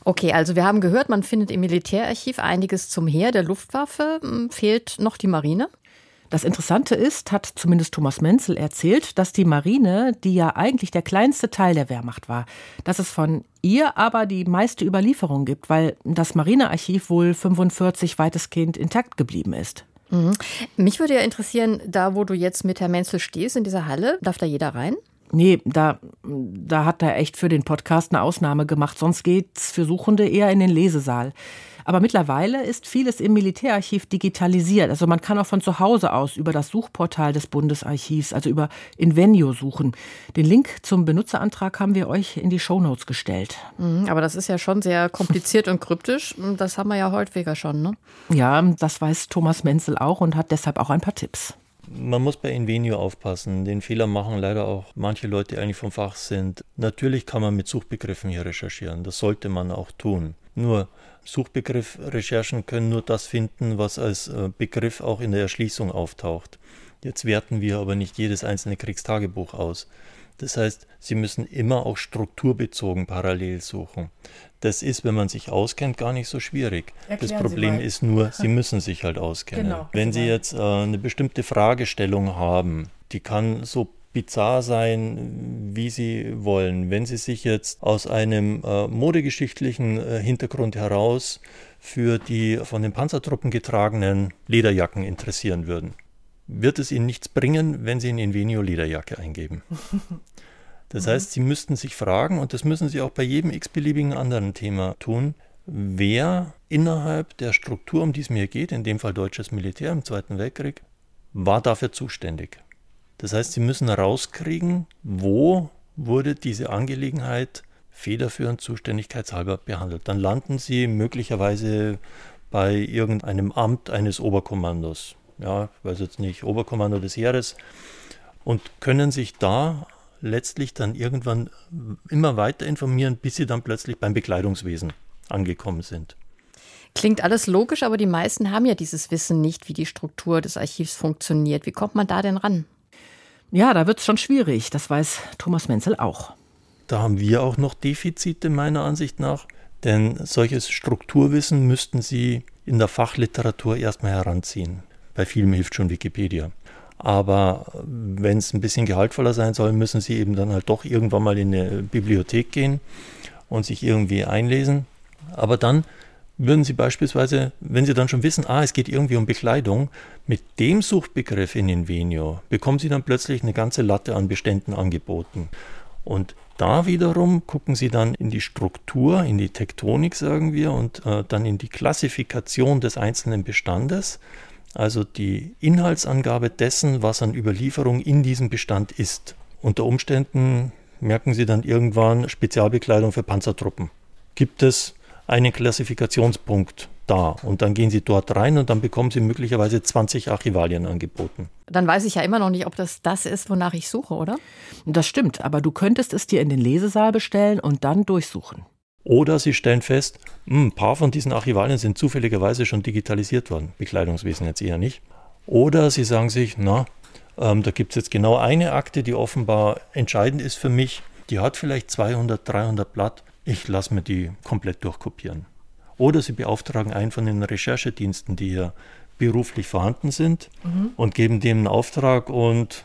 Speaker 3: Okay, also wir haben gehört, man findet im Militärarchiv einiges zum Heer der Luftwaffe. Hm, fehlt noch die Marine?
Speaker 4: Das Interessante ist, hat zumindest Thomas Menzel erzählt, dass die Marine, die ja eigentlich der kleinste Teil der Wehrmacht war, dass es von ihr aber die meiste Überlieferung gibt, weil das Marinearchiv wohl 45 weitestgehend intakt geblieben ist.
Speaker 3: Mhm. Mich würde ja interessieren, da wo du jetzt mit Herrn Menzel stehst, in dieser Halle, darf da jeder rein?
Speaker 4: Nee, da, da hat er echt für den Podcast eine Ausnahme gemacht. Sonst geht's für Suchende eher in den Lesesaal. Aber mittlerweile ist vieles im Militärarchiv digitalisiert. Also man kann auch von zu Hause aus über das Suchportal des Bundesarchivs, also über Invenio suchen. Den Link zum Benutzerantrag haben wir euch in die Shownotes gestellt.
Speaker 3: Mhm, aber das ist ja schon sehr kompliziert und kryptisch. Das haben wir ja häufiger schon, ne?
Speaker 4: Ja, das weiß Thomas Menzel auch und hat deshalb auch ein paar Tipps.
Speaker 1: Man muss bei Invenio aufpassen. Den Fehler machen leider auch manche Leute, die eigentlich vom Fach sind. Natürlich kann man mit Suchbegriffen hier recherchieren. Das sollte man auch tun. Nur Suchbegriffrecherchen können nur das finden, was als äh, Begriff auch in der Erschließung auftaucht. Jetzt werten wir aber nicht jedes einzelne Kriegstagebuch aus. Das heißt, Sie müssen immer auch strukturbezogen parallel suchen. Das ist, wenn man sich auskennt, gar nicht so schwierig.
Speaker 6: Erklären
Speaker 1: das Problem ist nur, [LAUGHS] Sie müssen sich halt auskennen. Genau. Wenn Sie jetzt äh, eine bestimmte Fragestellung haben, die kann so bizarr sein, wie Sie wollen. Wenn Sie sich jetzt aus einem äh, modegeschichtlichen äh, Hintergrund heraus für die von den Panzertruppen getragenen Lederjacken interessieren würden, wird es Ihnen nichts bringen, wenn Sie in Invenio Lederjacke eingeben. [LAUGHS] Das mhm. heißt, Sie müssten sich fragen, und das müssen Sie auch bei jedem x-beliebigen anderen Thema tun, wer innerhalb der Struktur, um die es mir geht, in dem Fall deutsches Militär im Zweiten Weltkrieg, war dafür zuständig. Das heißt, Sie müssen herauskriegen, wo wurde diese Angelegenheit federführend zuständigkeitshalber behandelt. Dann landen Sie möglicherweise bei irgendeinem Amt eines Oberkommandos. Ja, ich weiß jetzt nicht, Oberkommando des Heeres und können sich da letztlich dann irgendwann immer weiter informieren, bis sie dann plötzlich beim Bekleidungswesen angekommen sind.
Speaker 3: Klingt alles logisch, aber die meisten haben ja dieses Wissen nicht, wie die Struktur des Archivs funktioniert. Wie kommt man da denn ran?
Speaker 4: Ja, da wird es schon schwierig. Das weiß Thomas Menzel auch.
Speaker 1: Da haben wir auch noch Defizite meiner Ansicht nach, denn solches Strukturwissen müssten Sie in der Fachliteratur erstmal heranziehen. Bei vielem hilft schon Wikipedia. Aber wenn es ein bisschen gehaltvoller sein soll, müssen Sie eben dann halt doch irgendwann mal in eine Bibliothek gehen und sich irgendwie einlesen. Aber dann würden Sie beispielsweise, wenn Sie dann schon wissen, ah, es geht irgendwie um Bekleidung, mit dem Suchbegriff in Invenio bekommen Sie dann plötzlich eine ganze Latte an Beständen angeboten. Und da wiederum gucken Sie dann in die Struktur, in die Tektonik, sagen wir, und äh, dann in die Klassifikation des einzelnen Bestandes also die Inhaltsangabe dessen, was an Überlieferung in diesem Bestand ist. Unter Umständen merken Sie dann irgendwann Spezialbekleidung für Panzertruppen. Gibt es einen Klassifikationspunkt da und dann gehen Sie dort rein und dann bekommen Sie möglicherweise 20 Archivalien angeboten.
Speaker 3: Dann weiß ich ja immer noch nicht, ob das das ist, wonach ich suche, oder?
Speaker 4: Das stimmt, aber du könntest es dir in den Lesesaal bestellen und dann durchsuchen.
Speaker 1: Oder Sie stellen fest, hm, ein paar von diesen Archivalien sind zufälligerweise schon digitalisiert worden, Bekleidungswesen jetzt eher nicht. Oder Sie sagen sich, na, ähm, da gibt es jetzt genau eine Akte, die offenbar entscheidend ist für mich. Die hat vielleicht 200, 300 Blatt. Ich lasse mir die komplett durchkopieren. Oder Sie beauftragen einen von den Recherchediensten, die hier beruflich vorhanden sind mhm. und geben dem einen Auftrag und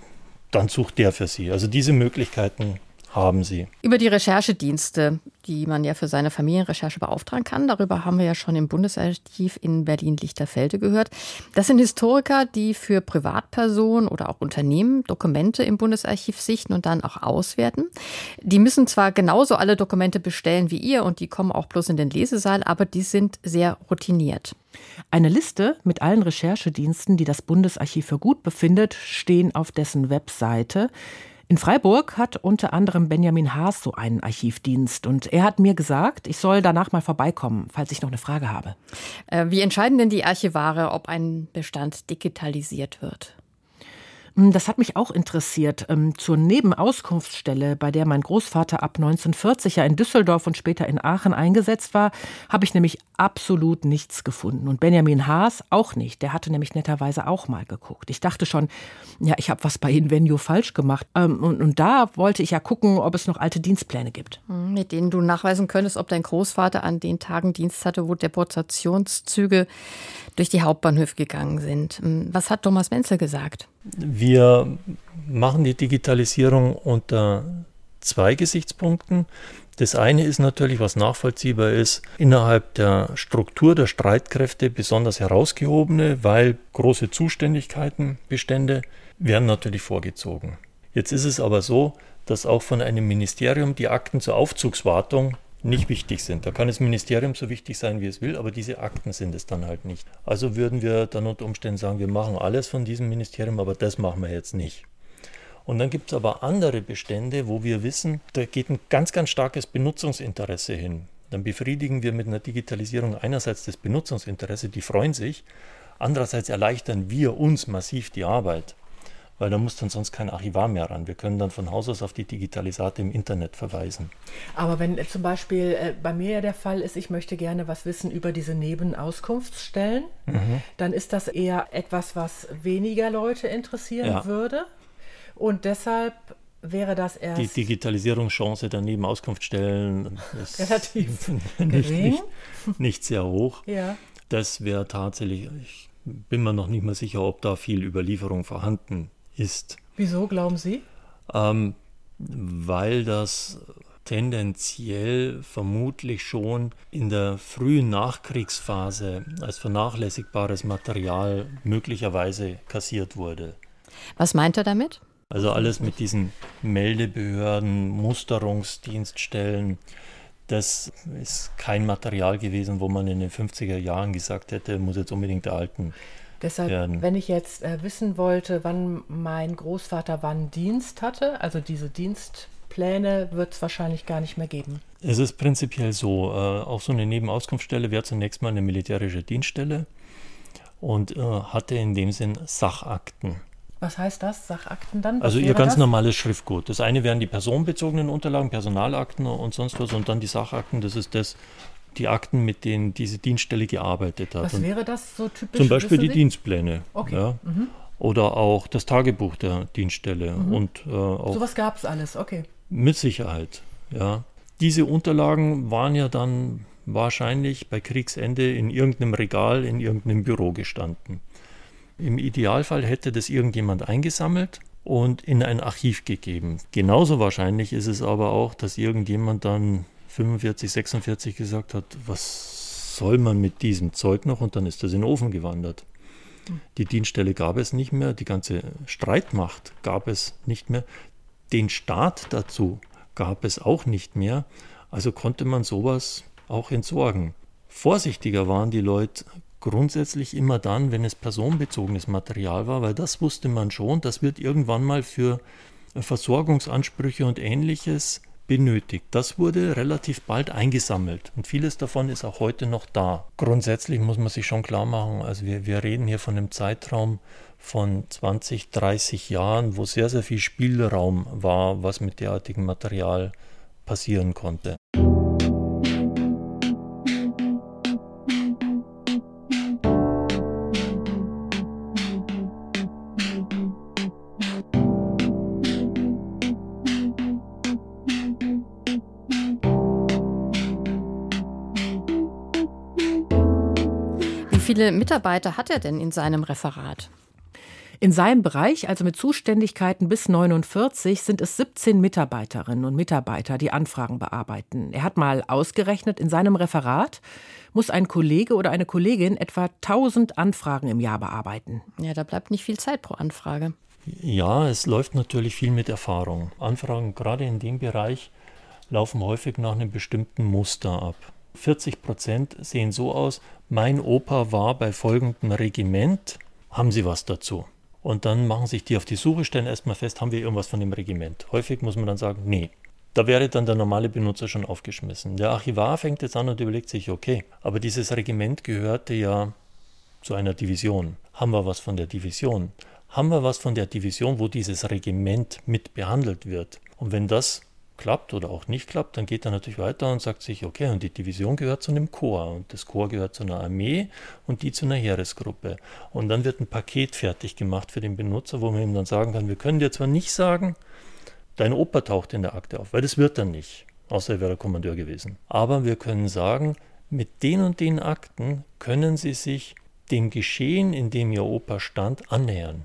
Speaker 1: dann sucht der für Sie. Also diese Möglichkeiten haben Sie.
Speaker 3: Über die Recherchedienste, die man ja für seine Familienrecherche beauftragen kann, darüber haben wir ja schon im Bundesarchiv in Berlin-Lichterfelde gehört. Das sind Historiker, die für Privatpersonen oder auch Unternehmen Dokumente im Bundesarchiv sichten und dann auch auswerten. Die müssen zwar genauso alle Dokumente bestellen wie ihr und die kommen auch bloß in den Lesesaal, aber die sind sehr routiniert.
Speaker 4: Eine Liste mit allen Recherchediensten, die das Bundesarchiv für gut befindet, stehen auf dessen Webseite. In Freiburg hat unter anderem Benjamin Haas so einen Archivdienst und er hat mir gesagt, ich soll danach mal vorbeikommen, falls ich noch eine Frage habe.
Speaker 3: Äh, wie entscheiden denn die Archivare, ob ein Bestand digitalisiert wird?
Speaker 4: Hm, das hat mich auch interessiert. Ähm, zur Nebenauskunftsstelle, bei der mein Großvater ab 1940 ja in Düsseldorf und später in Aachen eingesetzt war, habe ich nämlich absolut nichts gefunden. Und Benjamin Haas auch nicht. Der hatte nämlich netterweise auch mal geguckt. Ich dachte schon, ja, ich habe was bei Invenio falsch gemacht. Ähm, und, und da wollte ich ja gucken, ob es noch alte Dienstpläne gibt.
Speaker 3: Hm, mit denen du nachweisen könntest, ob dein Großvater an den Tagen Dienst hatte, wo Deportationszüge durch die Hauptbahnhöfe gegangen sind. Hm, was hat Thomas Menzel gesagt?
Speaker 1: Wir machen die Digitalisierung unter zwei Gesichtspunkten. Das eine ist natürlich, was nachvollziehbar ist, innerhalb der Struktur der Streitkräfte besonders herausgehobene, weil große Zuständigkeiten, Bestände werden natürlich vorgezogen. Jetzt ist es aber so, dass auch von einem Ministerium die Akten zur Aufzugswartung nicht wichtig sind. Da kann das Ministerium so wichtig sein, wie es will, aber diese Akten sind es dann halt nicht. Also würden wir dann unter Umständen sagen, wir machen alles von diesem Ministerium, aber das machen wir jetzt nicht. Und dann gibt es aber andere Bestände, wo wir wissen, da geht ein ganz, ganz starkes Benutzungsinteresse hin. Dann befriedigen wir mit einer Digitalisierung einerseits das Benutzungsinteresse, die freuen sich, andererseits erleichtern wir uns massiv die Arbeit weil da muss dann sonst kein Archivar mehr ran. Wir können dann von Haus aus auf die Digitalisate im Internet verweisen.
Speaker 6: Aber wenn äh, zum Beispiel äh, bei mir ja der Fall ist, ich möchte gerne was wissen über diese Nebenauskunftsstellen, mhm. dann ist das eher etwas, was weniger Leute interessieren ja. würde. Und deshalb wäre das erst.
Speaker 1: Die Digitalisierungschance der Nebenauskunftsstellen ist
Speaker 6: relativ [LAUGHS]
Speaker 1: nicht, nicht, nicht, sehr hoch. Ja. Das wäre tatsächlich, ich bin mir noch nicht mal sicher, ob da viel Überlieferung vorhanden ist.
Speaker 6: Wieso glauben Sie?
Speaker 1: Ähm, weil das tendenziell vermutlich schon in der frühen Nachkriegsphase als vernachlässigbares Material möglicherweise kassiert wurde.
Speaker 3: Was meint er damit?
Speaker 1: Also alles mit diesen Meldebehörden, Musterungsdienststellen, das ist kein Material gewesen, wo man in den 50er Jahren gesagt hätte, muss jetzt unbedingt erhalten
Speaker 6: Deshalb, werden. wenn ich jetzt äh, wissen wollte, wann mein Großvater wann Dienst hatte, also diese Dienstpläne wird es wahrscheinlich gar nicht mehr geben.
Speaker 1: Es ist prinzipiell so, äh, auch so eine Nebenauskunftsstelle wäre zunächst mal eine militärische Dienststelle und äh, hatte in dem Sinn Sachakten.
Speaker 6: Was heißt das? Sachakten dann?
Speaker 1: Was also ihr ganz das? normales Schriftgut. Das eine wären die personenbezogenen Unterlagen, Personalakten und sonst was und dann die Sachakten, das ist das, die Akten, mit denen diese Dienststelle gearbeitet hat.
Speaker 6: Was wäre das so typisch?
Speaker 1: Zum Beispiel die Dienstpläne. Okay. Ja. Mhm. Oder auch das Tagebuch der Dienststelle. Mhm. Und,
Speaker 6: äh, auch Sowas gab es alles, okay.
Speaker 1: Mit Sicherheit, ja. Diese Unterlagen waren ja dann wahrscheinlich bei Kriegsende in irgendeinem Regal, in irgendeinem Büro gestanden. Im Idealfall hätte das irgendjemand eingesammelt und in ein Archiv gegeben. Genauso wahrscheinlich ist es aber auch, dass irgendjemand dann 45, 46 gesagt hat, was soll man mit diesem Zeug noch? Und dann ist das in den Ofen gewandert. Die Dienststelle gab es nicht mehr, die ganze Streitmacht gab es nicht mehr, den Staat dazu gab es auch nicht mehr. Also konnte man sowas auch entsorgen. Vorsichtiger waren die Leute grundsätzlich immer dann, wenn es personenbezogenes Material war, weil das wusste man schon, das wird irgendwann mal für Versorgungsansprüche und ähnliches benötigt. Das wurde relativ bald eingesammelt und vieles davon ist auch heute noch da. Grundsätzlich muss man sich schon klar machen, also wir, wir reden hier von einem Zeitraum von 20, 30 Jahren, wo sehr, sehr viel Spielraum war, was mit derartigem Material passieren konnte.
Speaker 3: Viele Mitarbeiter hat er denn in seinem Referat?
Speaker 4: In seinem Bereich, also mit Zuständigkeiten bis 49, sind es 17 Mitarbeiterinnen und Mitarbeiter, die Anfragen bearbeiten. Er hat mal ausgerechnet, in seinem Referat muss ein Kollege oder eine Kollegin etwa 1000 Anfragen im Jahr bearbeiten.
Speaker 3: Ja, da bleibt nicht viel Zeit pro Anfrage.
Speaker 1: Ja, es läuft natürlich viel mit Erfahrung. Anfragen gerade in dem Bereich laufen häufig nach einem bestimmten Muster ab. 40 Prozent sehen so aus, mein Opa war bei folgendem Regiment, haben Sie was dazu? Und dann machen sich die auf die Suche, stellen erstmal fest, haben wir irgendwas von dem Regiment. Häufig muss man dann sagen, nee. Da wäre dann der normale Benutzer schon aufgeschmissen. Der Archivar fängt jetzt an und überlegt sich, okay, aber dieses Regiment gehörte ja zu einer Division. Haben wir was von der Division? Haben wir was von der Division, wo dieses Regiment mit behandelt wird? Und wenn das klappt oder auch nicht klappt, dann geht er natürlich weiter und sagt sich, okay, und die Division gehört zu einem Chor und das Chor gehört zu einer Armee und die zu einer Heeresgruppe. Und dann wird ein Paket fertig gemacht für den Benutzer, wo man ihm dann sagen kann, wir können dir zwar nicht sagen, dein Opa taucht in der Akte auf, weil das wird dann nicht, außer er wäre Kommandeur gewesen. Aber wir können sagen, mit den und den Akten können Sie sich dem Geschehen, in dem Ihr Opa stand, annähern.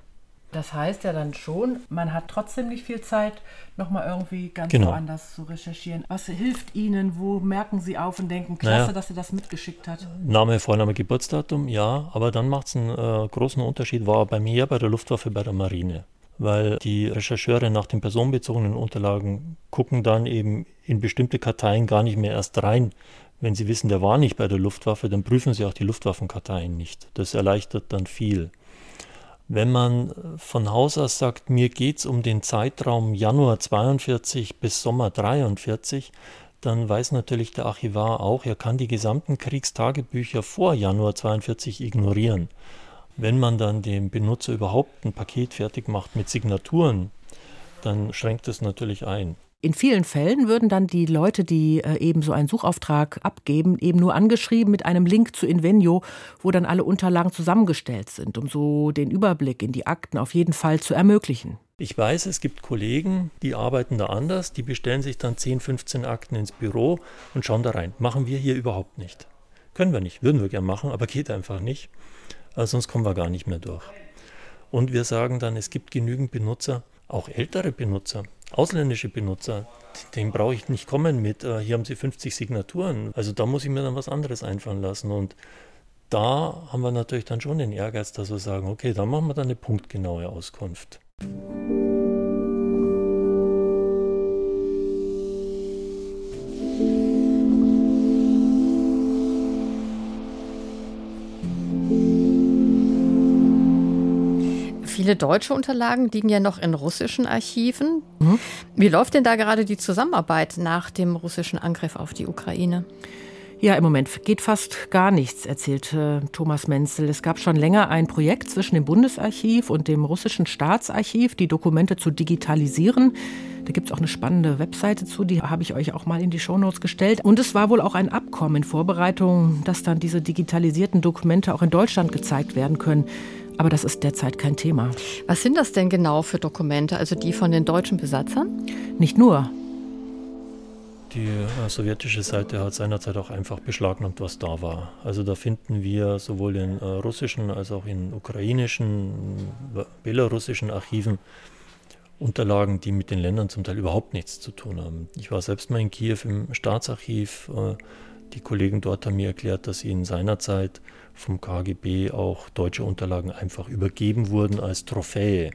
Speaker 6: Das heißt ja dann schon, man hat trotzdem nicht viel Zeit, nochmal irgendwie ganz genau. woanders zu recherchieren. Was hilft Ihnen? Wo merken Sie auf und denken, klasse, naja, dass er das mitgeschickt hat?
Speaker 1: Name, Vorname, Geburtsdatum, ja, aber dann macht es einen äh, großen Unterschied, war bei mir, bei der Luftwaffe, bei der Marine. Weil die Rechercheure nach den personenbezogenen Unterlagen gucken dann eben in bestimmte Karteien gar nicht mehr erst rein. Wenn sie wissen, der war nicht bei der Luftwaffe, dann prüfen sie auch die Luftwaffenkarteien nicht. Das erleichtert dann viel. Wenn man von Haus aus sagt, mir geht es um den Zeitraum Januar 42 bis Sommer 43, dann weiß natürlich der Archivar auch, er kann die gesamten Kriegstagebücher vor Januar 42 ignorieren. Wenn man dann dem Benutzer überhaupt ein Paket fertig macht mit Signaturen, dann schränkt es natürlich ein.
Speaker 4: In vielen Fällen würden dann die Leute, die äh, eben so einen Suchauftrag abgeben, eben nur angeschrieben mit einem Link zu Invenio, wo dann alle Unterlagen zusammengestellt sind, um so den Überblick in die Akten auf jeden Fall zu ermöglichen.
Speaker 1: Ich weiß, es gibt Kollegen, die arbeiten da anders, die bestellen sich dann 10, 15 Akten ins Büro und schauen da rein. Machen wir hier überhaupt nicht. Können wir nicht, würden wir gerne machen, aber geht einfach nicht. Also sonst kommen wir gar nicht mehr durch. Und wir sagen dann, es gibt genügend Benutzer, auch ältere Benutzer, ausländische Benutzer, den brauche ich nicht kommen mit, äh, hier haben Sie 50 Signaturen. Also da muss ich mir dann was anderes einfallen lassen. Und da haben wir natürlich dann schon den Ehrgeiz, dass wir sagen, okay, dann machen wir dann eine punktgenaue Auskunft.
Speaker 3: Viele deutsche Unterlagen liegen ja noch in russischen Archiven. Mhm. Wie läuft denn da gerade die Zusammenarbeit nach dem russischen Angriff auf die Ukraine?
Speaker 4: Ja, im Moment geht fast gar nichts, erzählt äh, Thomas Menzel. Es gab schon länger ein Projekt zwischen dem Bundesarchiv und dem russischen Staatsarchiv, die Dokumente zu digitalisieren. Da gibt es auch eine spannende Webseite zu, die habe ich euch auch mal in die Shownotes gestellt. Und es war wohl auch ein Abkommen in Vorbereitung, dass dann diese digitalisierten Dokumente auch in Deutschland gezeigt werden können. Aber das ist derzeit kein Thema.
Speaker 3: Was sind das denn genau für Dokumente? Also die von den deutschen Besatzern?
Speaker 4: Nicht nur.
Speaker 1: Die äh, sowjetische Seite hat seinerzeit auch einfach beschlagnahmt, was da war. Also da finden wir sowohl in äh, russischen als auch in ukrainischen, belarussischen Archiven Unterlagen, die mit den Ländern zum Teil überhaupt nichts zu tun haben. Ich war selbst mal in Kiew im Staatsarchiv. Äh, die Kollegen dort haben mir erklärt, dass ihnen seinerzeit vom KGB auch deutsche Unterlagen einfach übergeben wurden als Trophäe.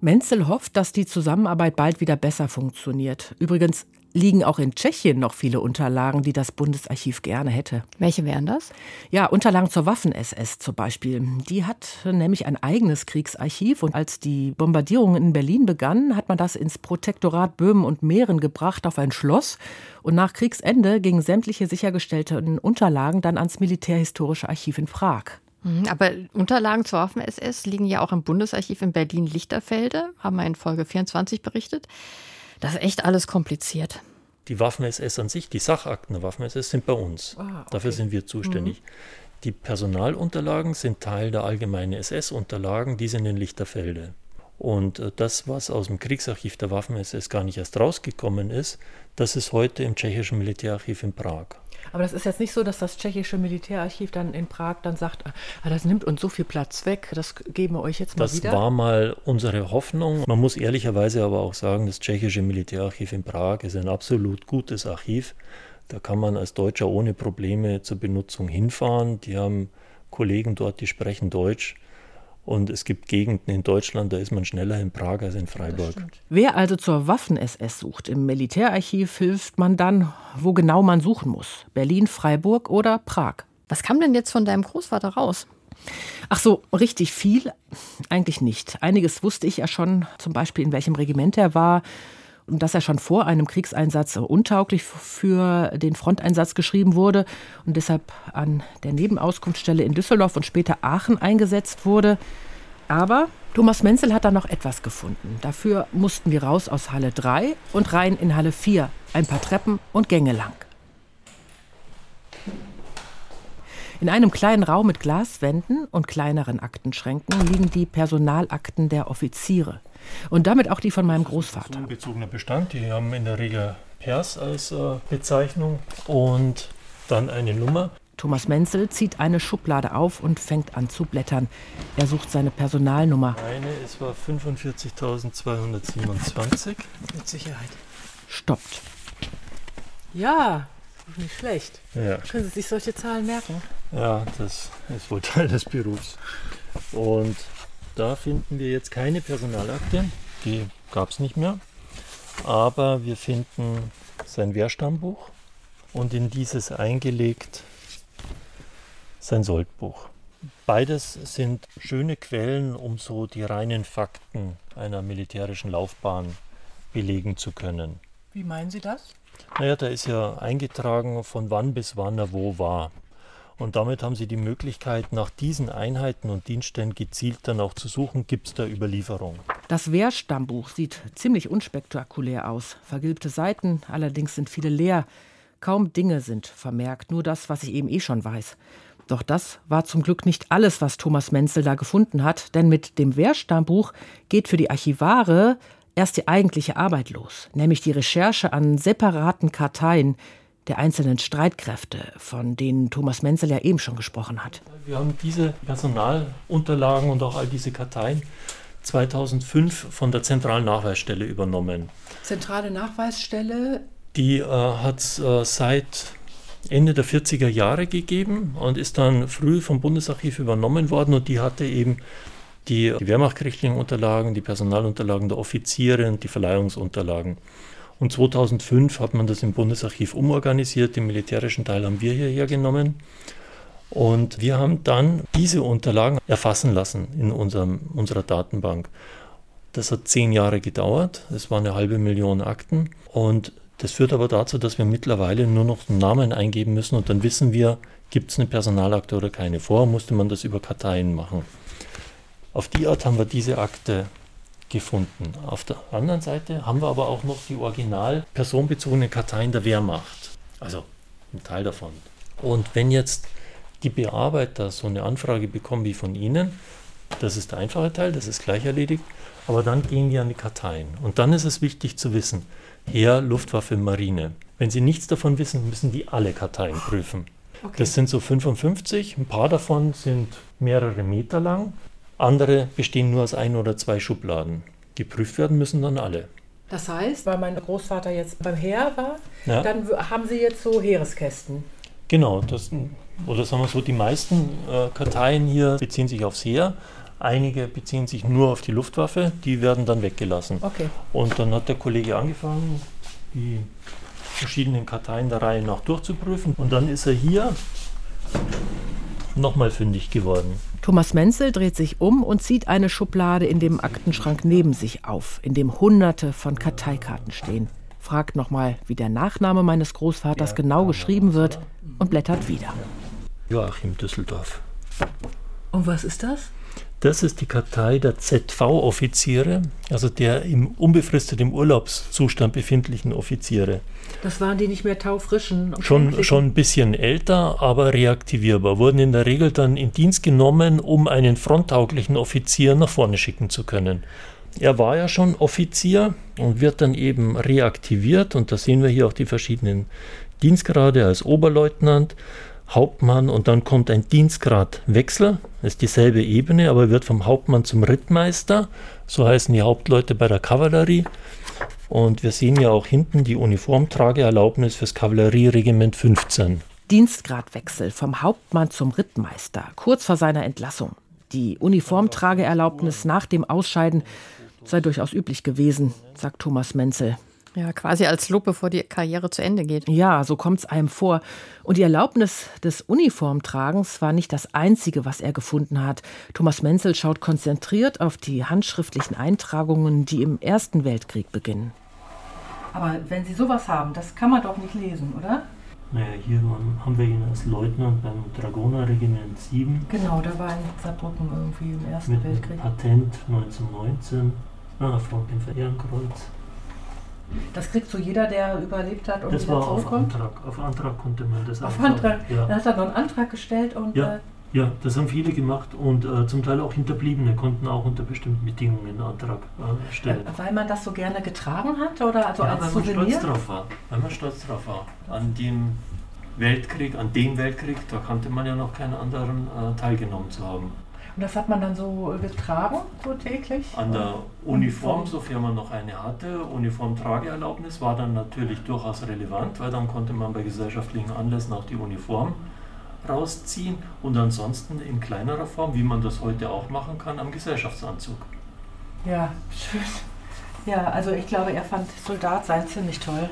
Speaker 4: Menzel hofft, dass die Zusammenarbeit bald wieder besser funktioniert. Übrigens liegen auch in Tschechien noch viele Unterlagen, die das Bundesarchiv gerne hätte.
Speaker 3: Welche wären das?
Speaker 4: Ja, Unterlagen zur Waffen-SS zum Beispiel. Die hat nämlich ein eigenes Kriegsarchiv und als die Bombardierungen in Berlin begannen, hat man das ins Protektorat Böhmen und Mähren gebracht auf ein Schloss und nach Kriegsende gingen sämtliche sichergestellten Unterlagen dann ans Militärhistorische Archiv in Prag.
Speaker 3: Mhm, aber Unterlagen zur Waffen-SS liegen ja auch im Bundesarchiv in Berlin-Lichterfelde, haben wir in Folge 24 berichtet. Das ist echt alles kompliziert.
Speaker 1: Die Waffen-SS an sich, die Sachakten der Waffen-SS sind bei uns. Ah, okay. Dafür sind wir zuständig. Mhm. Die Personalunterlagen sind Teil der allgemeinen SS-Unterlagen, die sind in Lichterfelde. Und äh, das, was aus dem Kriegsarchiv der Waffen-SS gar nicht erst rausgekommen ist, das ist heute im tschechischen Militärarchiv in Prag.
Speaker 6: Aber das ist jetzt nicht so, dass das tschechische Militärarchiv dann in Prag dann sagt, ah, das nimmt uns so viel Platz weg, das geben wir euch jetzt mal
Speaker 1: das
Speaker 6: wieder.
Speaker 1: Das war mal unsere Hoffnung. Man muss ehrlicherweise aber auch sagen, das tschechische Militärarchiv in Prag ist ein absolut gutes Archiv. Da kann man als Deutscher ohne Probleme zur Benutzung hinfahren. Die haben Kollegen dort, die sprechen Deutsch. Und es gibt Gegenden in Deutschland, da ist man schneller in Prag als in Freiburg.
Speaker 4: Wer also zur Waffen-SS sucht, im Militärarchiv hilft man dann, wo genau man suchen muss. Berlin, Freiburg oder Prag.
Speaker 3: Was kam denn jetzt von deinem Großvater raus?
Speaker 4: Ach so, richtig viel? Eigentlich nicht. Einiges wusste ich ja schon, zum Beispiel in welchem Regiment er war und dass er schon vor einem Kriegseinsatz untauglich für den Fronteinsatz geschrieben wurde und deshalb an der Nebenauskunftsstelle in Düsseldorf und später Aachen eingesetzt wurde. Aber Thomas Menzel hat da noch etwas gefunden. Dafür mussten wir raus aus Halle 3 und rein in Halle 4, ein paar Treppen und Gänge lang. In einem kleinen Raum mit Glaswänden und kleineren Aktenschränken liegen die Personalakten der Offiziere. Und damit auch die von meinem Großvater.
Speaker 1: Zugezogener Bestand, die haben in der Regel Pers als äh, Bezeichnung und dann eine Nummer.
Speaker 4: Thomas Menzel zieht eine Schublade auf und fängt an zu blättern. Er sucht seine Personalnummer.
Speaker 1: Eine ist war 45.227.
Speaker 6: Mit Sicherheit.
Speaker 4: Stoppt.
Speaker 6: Ja, nicht schlecht.
Speaker 1: Ja.
Speaker 6: Können Sie sich solche Zahlen merken?
Speaker 1: Ja, das ist wohl Teil des Berufs. Und da finden wir jetzt keine Personalakte, die gab es nicht mehr. Aber wir finden sein Wehrstammbuch und in dieses eingelegt sein Soldbuch. Beides sind schöne Quellen, um so die reinen Fakten einer militärischen Laufbahn belegen zu können.
Speaker 6: Wie meinen Sie das?
Speaker 1: Naja, da ist ja eingetragen, von wann bis wann er wo war. Und damit haben sie die Möglichkeit, nach diesen Einheiten und Dienststellen gezielt dann auch zu suchen, gibt es da Überlieferung.
Speaker 4: Das Wehrstammbuch sieht ziemlich unspektakulär aus. Vergilbte Seiten, allerdings sind viele leer. Kaum Dinge sind vermerkt, nur das, was ich eben eh schon weiß. Doch das war zum Glück nicht alles, was Thomas Menzel da gefunden hat, denn mit dem Wehrstammbuch geht für die Archivare erst die eigentliche Arbeit los, nämlich die Recherche an separaten Karteien, der einzelnen Streitkräfte, von denen Thomas Menzel ja eben schon gesprochen hat.
Speaker 1: Wir haben diese Personalunterlagen und auch all diese Karteien 2005 von der Zentralen Nachweisstelle übernommen.
Speaker 6: Zentrale Nachweisstelle?
Speaker 1: Die äh, hat es äh, seit Ende der 40er Jahre gegeben und ist dann früh vom Bundesarchiv übernommen worden und die hatte eben die, die wehrmachtgerichtlichen Unterlagen, die Personalunterlagen der Offiziere und die Verleihungsunterlagen. Und 2005 hat man das im Bundesarchiv umorganisiert. Den militärischen Teil haben wir hierher genommen. Und wir haben dann diese Unterlagen erfassen lassen in unserem, unserer Datenbank. Das hat zehn Jahre gedauert. Es waren eine halbe Million Akten. Und das führt aber dazu, dass wir mittlerweile nur noch einen Namen eingeben müssen und dann wissen wir, gibt es eine Personalakte oder keine. Vorher musste man das über Karteien machen. Auf die Art haben wir diese Akte gefunden. Auf der anderen Seite haben wir aber auch noch die original personenbezogenen Karteien der Wehrmacht. Also ein Teil davon. Und wenn jetzt die Bearbeiter so eine Anfrage bekommen wie von Ihnen, das ist der einfache Teil, das ist gleich erledigt, aber dann gehen die an die Karteien. Und dann ist es wichtig zu wissen, Heer, Luftwaffe, Marine. Wenn Sie nichts davon wissen, müssen die alle Karteien prüfen. Okay. Das sind so 55, ein paar davon sind mehrere Meter lang, andere bestehen nur aus ein oder zwei Schubladen. Geprüft werden müssen dann alle.
Speaker 6: Das heißt, weil mein Großvater jetzt beim Heer war, ja. dann haben Sie jetzt so Heereskästen.
Speaker 1: Genau, das, oder sagen wir so, die meisten äh, Karteien hier beziehen sich aufs Heer. Einige beziehen sich nur auf die Luftwaffe, die werden dann weggelassen.
Speaker 6: Okay.
Speaker 1: Und dann hat der Kollege angefangen, die verschiedenen Karteien der Reihe nach durchzuprüfen. Und dann ist er hier nochmal fündig geworden.
Speaker 4: Thomas Menzel dreht sich um und zieht eine Schublade in dem Aktenschrank neben sich auf, in dem Hunderte von Karteikarten stehen. Fragt nochmal, wie der Nachname meines Großvaters genau geschrieben wird und blättert wieder.
Speaker 1: Joachim Düsseldorf.
Speaker 6: Und was ist das?
Speaker 1: Das ist die Kartei der ZV-Offiziere, also der im unbefristeten Urlaubszustand befindlichen Offiziere.
Speaker 6: Das waren die nicht mehr taufrischen?
Speaker 1: Schon, schon ein bisschen älter, aber reaktivierbar. Wurden in der Regel dann in Dienst genommen, um einen fronttauglichen Offizier nach vorne schicken zu können. Er war ja schon Offizier und wird dann eben reaktiviert. Und da sehen wir hier auch die verschiedenen Dienstgrade als Oberleutnant, Hauptmann und dann kommt ein Dienstgradwechsel. Das ist dieselbe Ebene, aber wird vom Hauptmann zum Rittmeister. So heißen die Hauptleute bei der Kavallerie. Und wir sehen ja auch hinten die Uniformtrageerlaubnis fürs Kavallerieregiment 15.
Speaker 4: Dienstgradwechsel vom Hauptmann zum Rittmeister, kurz vor seiner Entlassung. Die Uniformtrageerlaubnis nach dem Ausscheiden sei durchaus üblich gewesen, sagt Thomas Menzel.
Speaker 3: Ja, quasi als Lob, bevor die Karriere zu Ende geht.
Speaker 4: Ja, so kommt es einem vor. Und die Erlaubnis des Uniformtragens war nicht das Einzige, was er gefunden hat. Thomas Menzel schaut konzentriert auf die handschriftlichen Eintragungen, die im Ersten Weltkrieg beginnen.
Speaker 6: Aber wenn Sie sowas haben, das kann man doch nicht lesen, oder?
Speaker 1: Naja, hier haben wir ihn als Leutnant beim Dragonerregiment 7.
Speaker 6: Genau, da war in Saarbrücken irgendwie im Ersten
Speaker 1: mit
Speaker 6: Weltkrieg.
Speaker 1: Patent 1919, ah, Frontkämpfer Ehrenkreuz.
Speaker 6: Das kriegt so jeder, der überlebt hat und
Speaker 1: das
Speaker 6: wieder
Speaker 1: war zurückkommt? Auf Antrag. Auf Antrag konnte man das
Speaker 6: Auf Antrag? Ja. Dann hat er noch einen Antrag gestellt und.
Speaker 1: Ja. Äh, ja, das haben viele gemacht und äh, zum Teil auch Hinterbliebene konnten auch unter bestimmten Bedingungen einen Antrag äh, stellen.
Speaker 6: Ja, weil man das so gerne getragen hat oder also ja, als
Speaker 1: weil Souvenir? man stolz drauf war. Weil man stolz drauf war. An dem Weltkrieg, an dem Weltkrieg, da kannte man ja noch keinen anderen äh, teilgenommen zu haben.
Speaker 6: Und das hat man dann so getragen, so täglich?
Speaker 1: An der Uniform, sofern man noch eine hatte, Uniformtrageerlaubnis war dann natürlich durchaus relevant, weil dann konnte man bei gesellschaftlichen Anlässen auch die Uniform rausziehen und ansonsten in kleinerer Form, wie man das heute auch machen kann, am Gesellschaftsanzug.
Speaker 6: Ja, schön. Ja, also ich glaube, er fand Soldat sein ziemlich toll.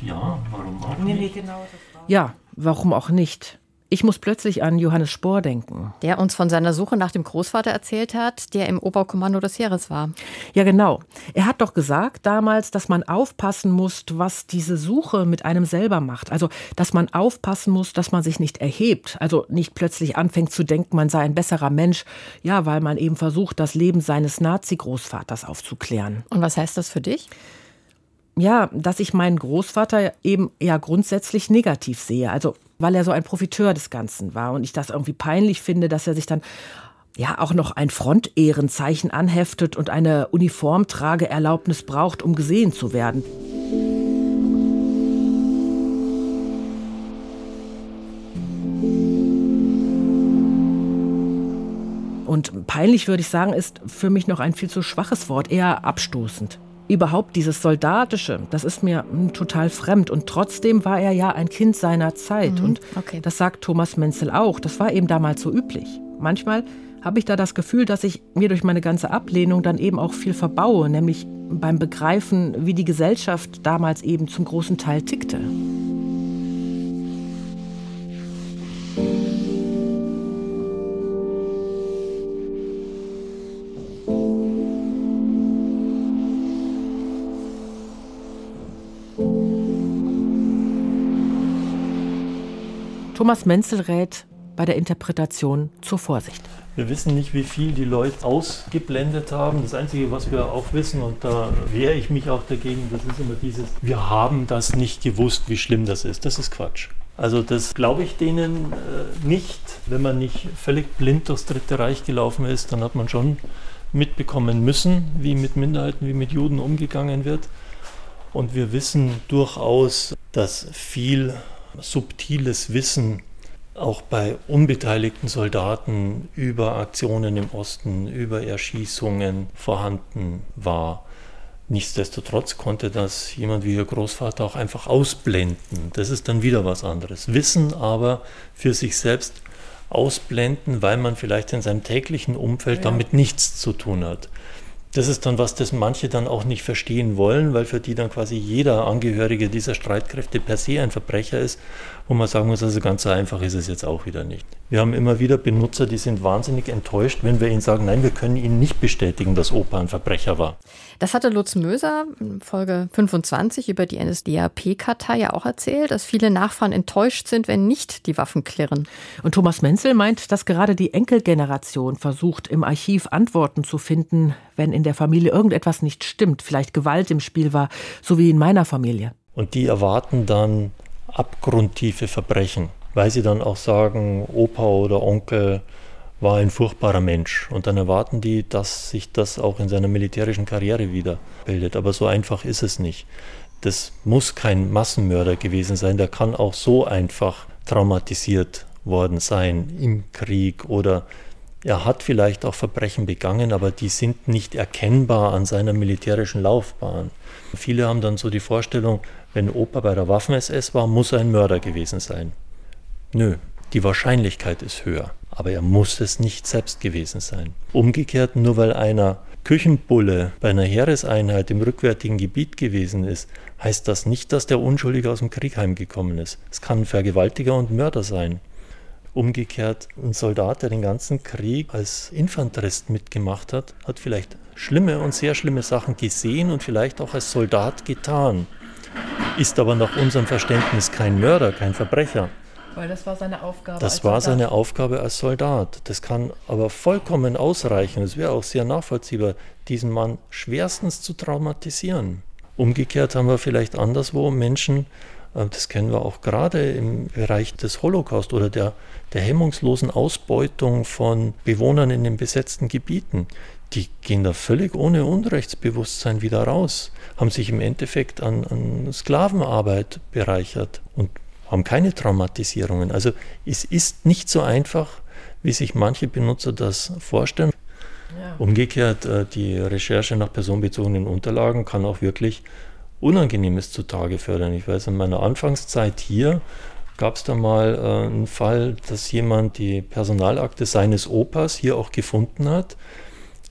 Speaker 1: Ja, warum auch nicht? Nee, nee, genau.
Speaker 4: Ja, warum auch nicht? Ich muss plötzlich an Johannes Spohr denken.
Speaker 3: Der uns von seiner Suche nach dem Großvater erzählt hat, der im Oberkommando des Heeres war.
Speaker 4: Ja, genau. Er hat doch gesagt damals, dass man aufpassen muss, was diese Suche mit einem selber macht. Also, dass man aufpassen muss, dass man sich nicht erhebt. Also nicht plötzlich anfängt zu denken, man sei ein besserer Mensch. Ja, weil man eben versucht, das Leben seines Nazi-Großvaters aufzuklären.
Speaker 3: Und was heißt das für dich?
Speaker 4: ja, dass ich meinen Großvater eben ja grundsätzlich negativ sehe. Also weil er so ein Profiteur des Ganzen war und ich das irgendwie peinlich finde, dass er sich dann ja auch noch ein Frontehrenzeichen anheftet und eine Uniformtrageerlaubnis braucht, um gesehen zu werden. Und peinlich würde ich sagen, ist für mich noch ein viel zu schwaches Wort, eher abstoßend überhaupt dieses Soldatische, das ist mir hm, total fremd. Und trotzdem war er ja ein Kind seiner Zeit. Mhm, und okay. das sagt Thomas Menzel auch. Das war eben damals so üblich. Manchmal habe ich da das Gefühl, dass ich mir durch meine ganze Ablehnung dann eben auch viel verbaue, nämlich beim Begreifen, wie die Gesellschaft damals eben zum großen Teil tickte. Thomas Menzel rät bei der Interpretation zur Vorsicht.
Speaker 1: Wir wissen nicht, wie viel die Leute ausgeblendet haben. Das Einzige, was wir auch wissen, und da wehre ich mich auch dagegen, das ist immer dieses, wir haben das nicht gewusst, wie schlimm das ist. Das ist Quatsch. Also das glaube ich denen äh, nicht. Wenn man nicht völlig blind durchs Dritte Reich gelaufen ist, dann hat man schon mitbekommen müssen, wie mit Minderheiten, wie mit Juden umgegangen wird. Und wir wissen durchaus, dass viel subtiles Wissen auch bei unbeteiligten Soldaten über Aktionen im Osten, über Erschießungen vorhanden war. Nichtsdestotrotz konnte das jemand wie Ihr Großvater auch einfach ausblenden. Das ist dann wieder was anderes. Wissen aber für sich selbst ausblenden, weil man vielleicht in seinem täglichen Umfeld ja. damit nichts zu tun hat das ist dann was, das manche dann auch nicht verstehen wollen, weil für die dann quasi jeder Angehörige dieser Streitkräfte per se ein Verbrecher ist, wo man sagen muss, also ganz so einfach ist es jetzt auch wieder nicht. Wir haben immer wieder Benutzer, die sind wahnsinnig enttäuscht, wenn wir ihnen sagen, nein, wir können ihnen nicht bestätigen, dass Opa ein Verbrecher war.
Speaker 3: Das hatte Lutz Möser in Folge 25 über die NSDAP-Kartei ja auch erzählt, dass viele Nachfahren enttäuscht sind, wenn nicht die Waffen klirren.
Speaker 4: Und Thomas Menzel meint, dass gerade die Enkelgeneration versucht, im Archiv Antworten zu finden, wenn in der Familie irgendetwas nicht stimmt, vielleicht Gewalt im Spiel war, so wie in meiner Familie.
Speaker 1: Und die erwarten dann abgrundtiefe Verbrechen, weil sie dann auch sagen, Opa oder Onkel war ein furchtbarer Mensch. Und dann erwarten die, dass sich das auch in seiner militärischen Karriere wiederbildet. Aber so einfach ist es nicht. Das muss kein Massenmörder gewesen sein. Der kann auch so einfach traumatisiert worden sein im Krieg oder er hat vielleicht auch Verbrechen begangen, aber die sind nicht erkennbar an seiner militärischen Laufbahn. Viele haben dann so die Vorstellung, wenn Opa bei der Waffen-SS war, muss er ein Mörder gewesen sein. Nö, die Wahrscheinlichkeit ist höher aber er muss es nicht selbst gewesen sein. Umgekehrt, nur weil einer Küchenbulle bei einer Heereseinheit im rückwärtigen Gebiet gewesen ist, heißt das nicht, dass der Unschuldige aus dem Krieg heimgekommen ist. Es kann ein Vergewaltiger und Mörder sein. Umgekehrt, ein Soldat, der den ganzen Krieg als Infanterist mitgemacht hat, hat vielleicht schlimme und sehr schlimme Sachen gesehen und vielleicht auch als Soldat getan, ist aber nach unserem Verständnis kein Mörder, kein Verbrecher.
Speaker 6: Weil das war seine Aufgabe.
Speaker 1: Das war Soldat. seine Aufgabe als Soldat. Das kann aber vollkommen ausreichen. Es wäre auch sehr nachvollziehbar, diesen Mann schwerstens zu traumatisieren. Umgekehrt haben wir vielleicht anderswo Menschen, äh, das kennen wir auch gerade im Bereich des Holocaust oder der, der hemmungslosen Ausbeutung von Bewohnern in den besetzten Gebieten. Die gehen da völlig ohne Unrechtsbewusstsein wieder raus, haben sich im Endeffekt an, an Sklavenarbeit bereichert und haben keine Traumatisierungen. Also es ist nicht so einfach, wie sich manche Benutzer das vorstellen. Ja. Umgekehrt, äh, die Recherche nach personenbezogenen Unterlagen kann auch wirklich Unangenehmes zutage fördern. Ich weiß, in meiner Anfangszeit hier gab es da mal äh, einen Fall, dass jemand die Personalakte seines Opas hier auch gefunden hat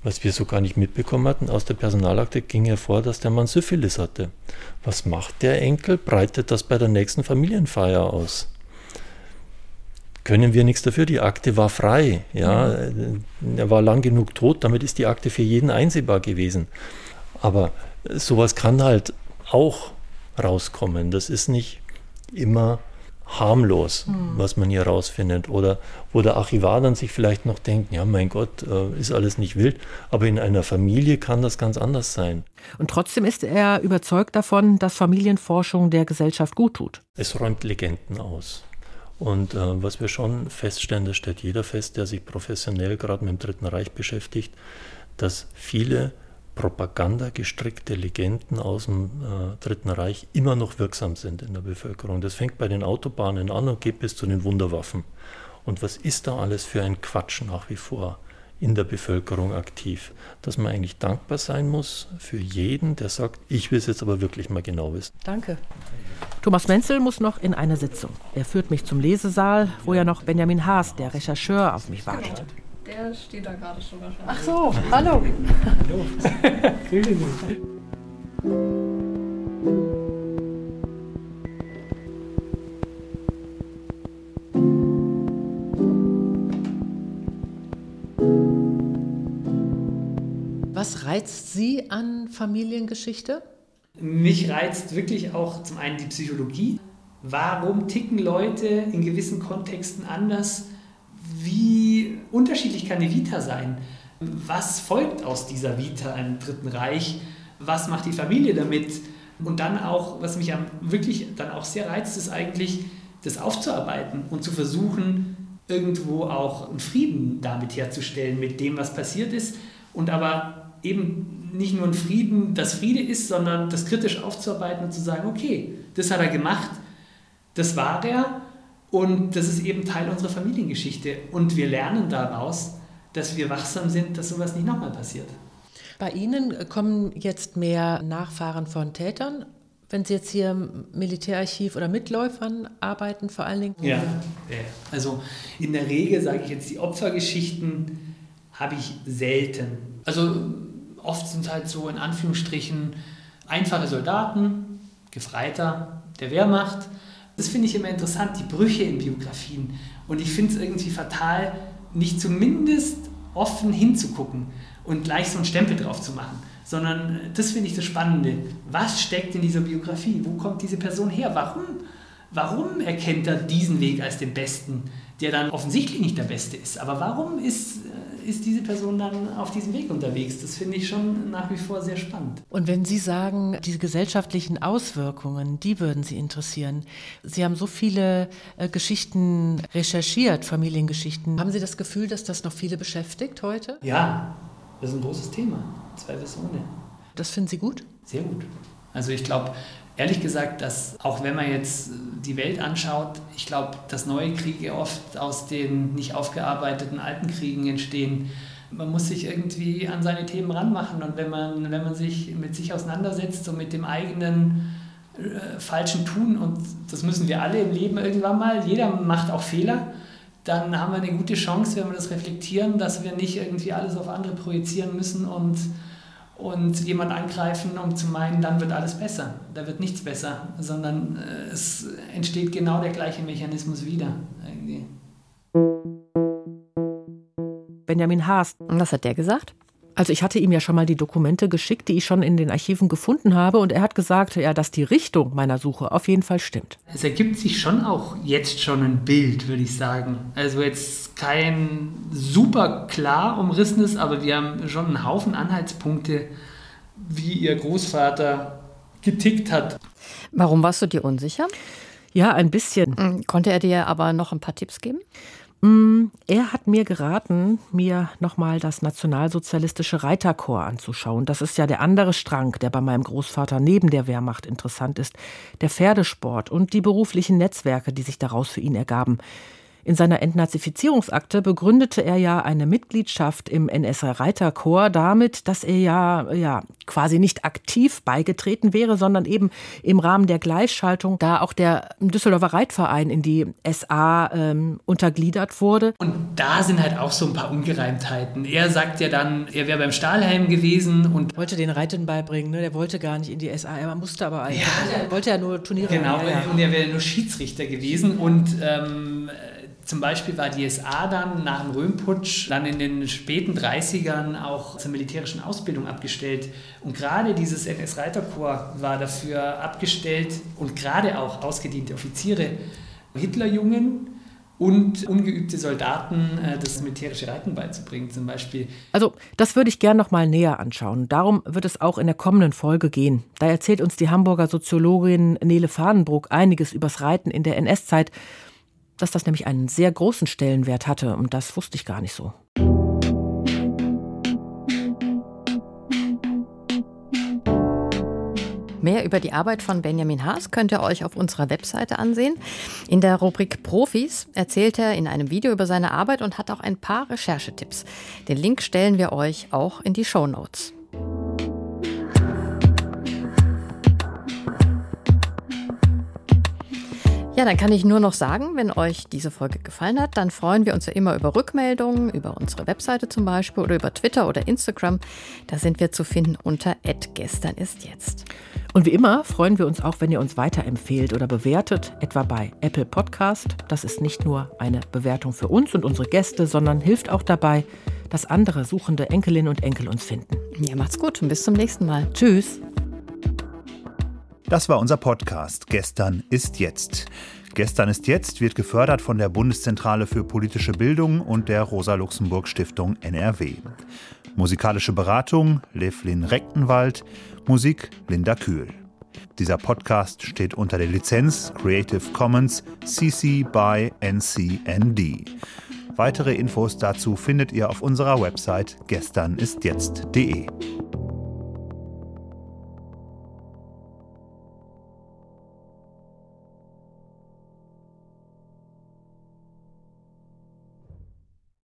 Speaker 1: was wir so gar nicht mitbekommen hatten, aus der Personalakte ging hervor, dass der Mann Syphilis hatte. Was macht der Enkel? Breitet das bei der nächsten Familienfeier aus. können wir nichts dafür. Die Akte war frei. Ja. Er war lang genug tot, damit ist die Akte für jeden einsehbar gewesen. Aber sowas kann halt auch rauskommen. Das ist nicht immer harmlos, mhm. was man hier rausfindet. Oder wo der Archivar dann sich vielleicht noch denkt, ja mein Gott, äh, ist alles nicht wild. Aber in einer Familie kann das ganz anders sein.
Speaker 4: Und trotzdem ist er überzeugt davon, dass Familienforschung der Gesellschaft gut tut.
Speaker 1: Es räumt Legenden aus. Und äh, was wir schon feststellen, das stellt jeder fest, der sich professionell gerade mit dem Dritten Reich beschäftigt, dass viele propagandagestrickte Legenden aus dem äh, Dritten Reich immer noch wirksam sind in der Bevölkerung. Das fängt bei den Autobahnen an und geht bis zu den Wunderwaffen. Und was ist da alles für ein Quatsch nach wie vor in der Bevölkerung aktiv? Dass man eigentlich dankbar sein muss für jeden, der sagt, ich will es jetzt aber wirklich mal genau wissen.
Speaker 4: Danke. Thomas Menzel muss noch in eine Sitzung. Er führt mich zum Lesesaal, wo ja noch Benjamin Haas, der Rechercheur, auf mich wartet.
Speaker 7: Der steht da gerade schon wahrscheinlich.
Speaker 6: Ach so, hallo. hallo. Grüße Sie. Was reizt Sie an Familiengeschichte?
Speaker 8: Mich reizt wirklich auch zum einen die Psychologie. Warum ticken Leute in gewissen Kontexten anders? Wie unterschiedlich kann eine Vita sein? Was folgt aus dieser Vita im Dritten Reich? Was macht die Familie damit? Und dann auch, was mich wirklich dann auch sehr reizt, ist eigentlich, das aufzuarbeiten und zu versuchen, irgendwo auch einen Frieden damit herzustellen, mit dem, was passiert ist. Und aber eben nicht nur ein Frieden, das Friede ist, sondern das kritisch aufzuarbeiten und zu sagen, okay, das hat er gemacht, das war er und das ist eben Teil unserer Familiengeschichte. Und wir lernen daraus, dass wir wachsam sind, dass sowas nicht nochmal passiert.
Speaker 6: Bei Ihnen kommen jetzt mehr Nachfahren von Tätern, wenn Sie jetzt hier im Militärarchiv oder Mitläufern arbeiten, vor allen Dingen?
Speaker 8: Ja, also in der Regel sage ich jetzt, die Opfergeschichten habe ich selten. Also oft sind halt so in Anführungsstrichen einfache Soldaten, Gefreiter der Wehrmacht, das finde ich immer interessant, die Brüche in Biografien. Und ich finde es irgendwie fatal, nicht zumindest offen hinzugucken und gleich so einen Stempel drauf zu machen, sondern das finde ich das Spannende. Was steckt in dieser Biografie? Wo kommt diese Person her? Warum? Warum erkennt er diesen Weg als den besten, der dann offensichtlich nicht der beste ist? Aber warum ist ist diese Person dann auf diesem Weg unterwegs. Das finde ich schon nach wie vor sehr spannend.
Speaker 6: Und wenn Sie sagen, diese gesellschaftlichen Auswirkungen, die würden Sie interessieren. Sie haben so viele äh, Geschichten recherchiert, Familiengeschichten. Haben Sie das Gefühl, dass das noch viele beschäftigt heute?
Speaker 8: Ja, das ist ein großes Thema. Zweifelsohne.
Speaker 6: Das finden Sie gut?
Speaker 8: Sehr gut. Also ich glaube, ehrlich gesagt, dass auch wenn man jetzt die Welt anschaut, ich glaube, dass neue Kriege oft aus den nicht aufgearbeiteten alten Kriegen entstehen. Man muss sich irgendwie an seine Themen ranmachen und wenn man, wenn man sich mit sich auseinandersetzt und mit dem eigenen äh, falschen Tun und das müssen wir alle im Leben irgendwann mal, jeder macht auch Fehler, dann haben wir eine gute Chance, wenn wir das reflektieren, dass wir nicht irgendwie alles auf andere projizieren müssen und und jemand angreifen, um zu meinen, dann wird alles besser. Da wird nichts besser, sondern äh, es entsteht genau der gleiche Mechanismus wieder. Irgendwie.
Speaker 4: Benjamin Haas.
Speaker 3: Was hat der gesagt?
Speaker 4: Also ich hatte ihm ja schon mal die Dokumente geschickt, die ich schon in den Archiven gefunden habe, und er hat gesagt, ja, dass die Richtung meiner Suche auf jeden Fall stimmt.
Speaker 8: Es ergibt sich schon auch jetzt schon ein Bild, würde ich sagen. Also jetzt kein super klar umrissenes, aber wir haben schon einen Haufen Anhaltspunkte, wie ihr Großvater getickt hat.
Speaker 3: Warum warst du dir unsicher?
Speaker 4: Ja, ein bisschen.
Speaker 3: Hm, konnte er dir aber noch ein paar Tipps geben?
Speaker 4: Mm, er hat mir geraten, mir nochmal das nationalsozialistische Reiterkorps anzuschauen. Das ist ja der andere Strang, der bei meinem Großvater neben der Wehrmacht interessant ist. Der Pferdesport und die beruflichen Netzwerke, die sich daraus für ihn ergaben. In seiner Entnazifizierungsakte begründete er ja eine Mitgliedschaft im NSA-Reiterkorps damit, dass er ja, ja quasi nicht aktiv beigetreten wäre, sondern eben im Rahmen der Gleichschaltung, da auch der Düsseldorfer Reitverein in die SA ähm, untergliedert wurde.
Speaker 8: Und da sind halt auch so ein paar Ungereimtheiten. Er sagt ja dann, er wäre beim Stahlhelm gewesen und
Speaker 6: wollte den Reiten beibringen, ne? der wollte gar nicht in die SA, er musste aber eigentlich. Ja. Er wollte ja nur Turniere.
Speaker 8: Genau, ja, ja. und er wäre nur Schiedsrichter gewesen und ähm, Zum Beispiel war die SA dann nach dem Röhmputsch dann in den späten 30ern auch zur militärischen Ausbildung abgestellt. Und gerade dieses NS-Reiterkorps war dafür abgestellt und gerade auch ausgediente Offiziere, Hitlerjungen, und ungeübte Soldaten äh, das militärische Reiten beizubringen zum Beispiel.
Speaker 4: Also das würde ich gern noch mal näher anschauen. Darum wird es auch in der kommenden Folge gehen. Da erzählt uns die Hamburger Soziologin Nele Fadenbruck einiges übers Reiten in der NS-Zeit, dass das nämlich einen sehr großen Stellenwert hatte und das wusste ich gar nicht so.
Speaker 3: Mehr über die Arbeit von Benjamin Haas könnt ihr euch auf unserer Webseite ansehen. In der Rubrik Profis erzählt er in einem Video über seine Arbeit und hat auch ein paar Recherchetipps. Den Link stellen wir euch auch in die Show Notes. Ja, dann kann ich nur noch sagen, wenn euch diese Folge gefallen hat, dann freuen wir uns ja immer über Rückmeldungen, über unsere Webseite zum Beispiel oder über Twitter oder Instagram. Da sind wir zu finden unter gestern ist jetzt.
Speaker 4: Und wie immer freuen wir uns auch, wenn ihr uns weiterempfehlt oder bewertet, etwa bei Apple Podcast. Das ist nicht nur eine Bewertung für uns und unsere Gäste, sondern hilft auch dabei, dass andere suchende Enkelinnen und Enkel uns finden.
Speaker 3: Ja, macht's gut und bis zum nächsten Mal.
Speaker 4: Tschüss.
Speaker 2: Das war unser Podcast Gestern ist jetzt. Gestern ist jetzt wird gefördert von der Bundeszentrale für politische Bildung und der Rosa-Luxemburg-Stiftung NRW. Musikalische Beratung Levlin Rechtenwald, Musik Linda Kühl. Dieser Podcast steht unter der Lizenz Creative Commons CC by NCND. Weitere Infos dazu findet ihr auf unserer Website gesternistjetzt.de.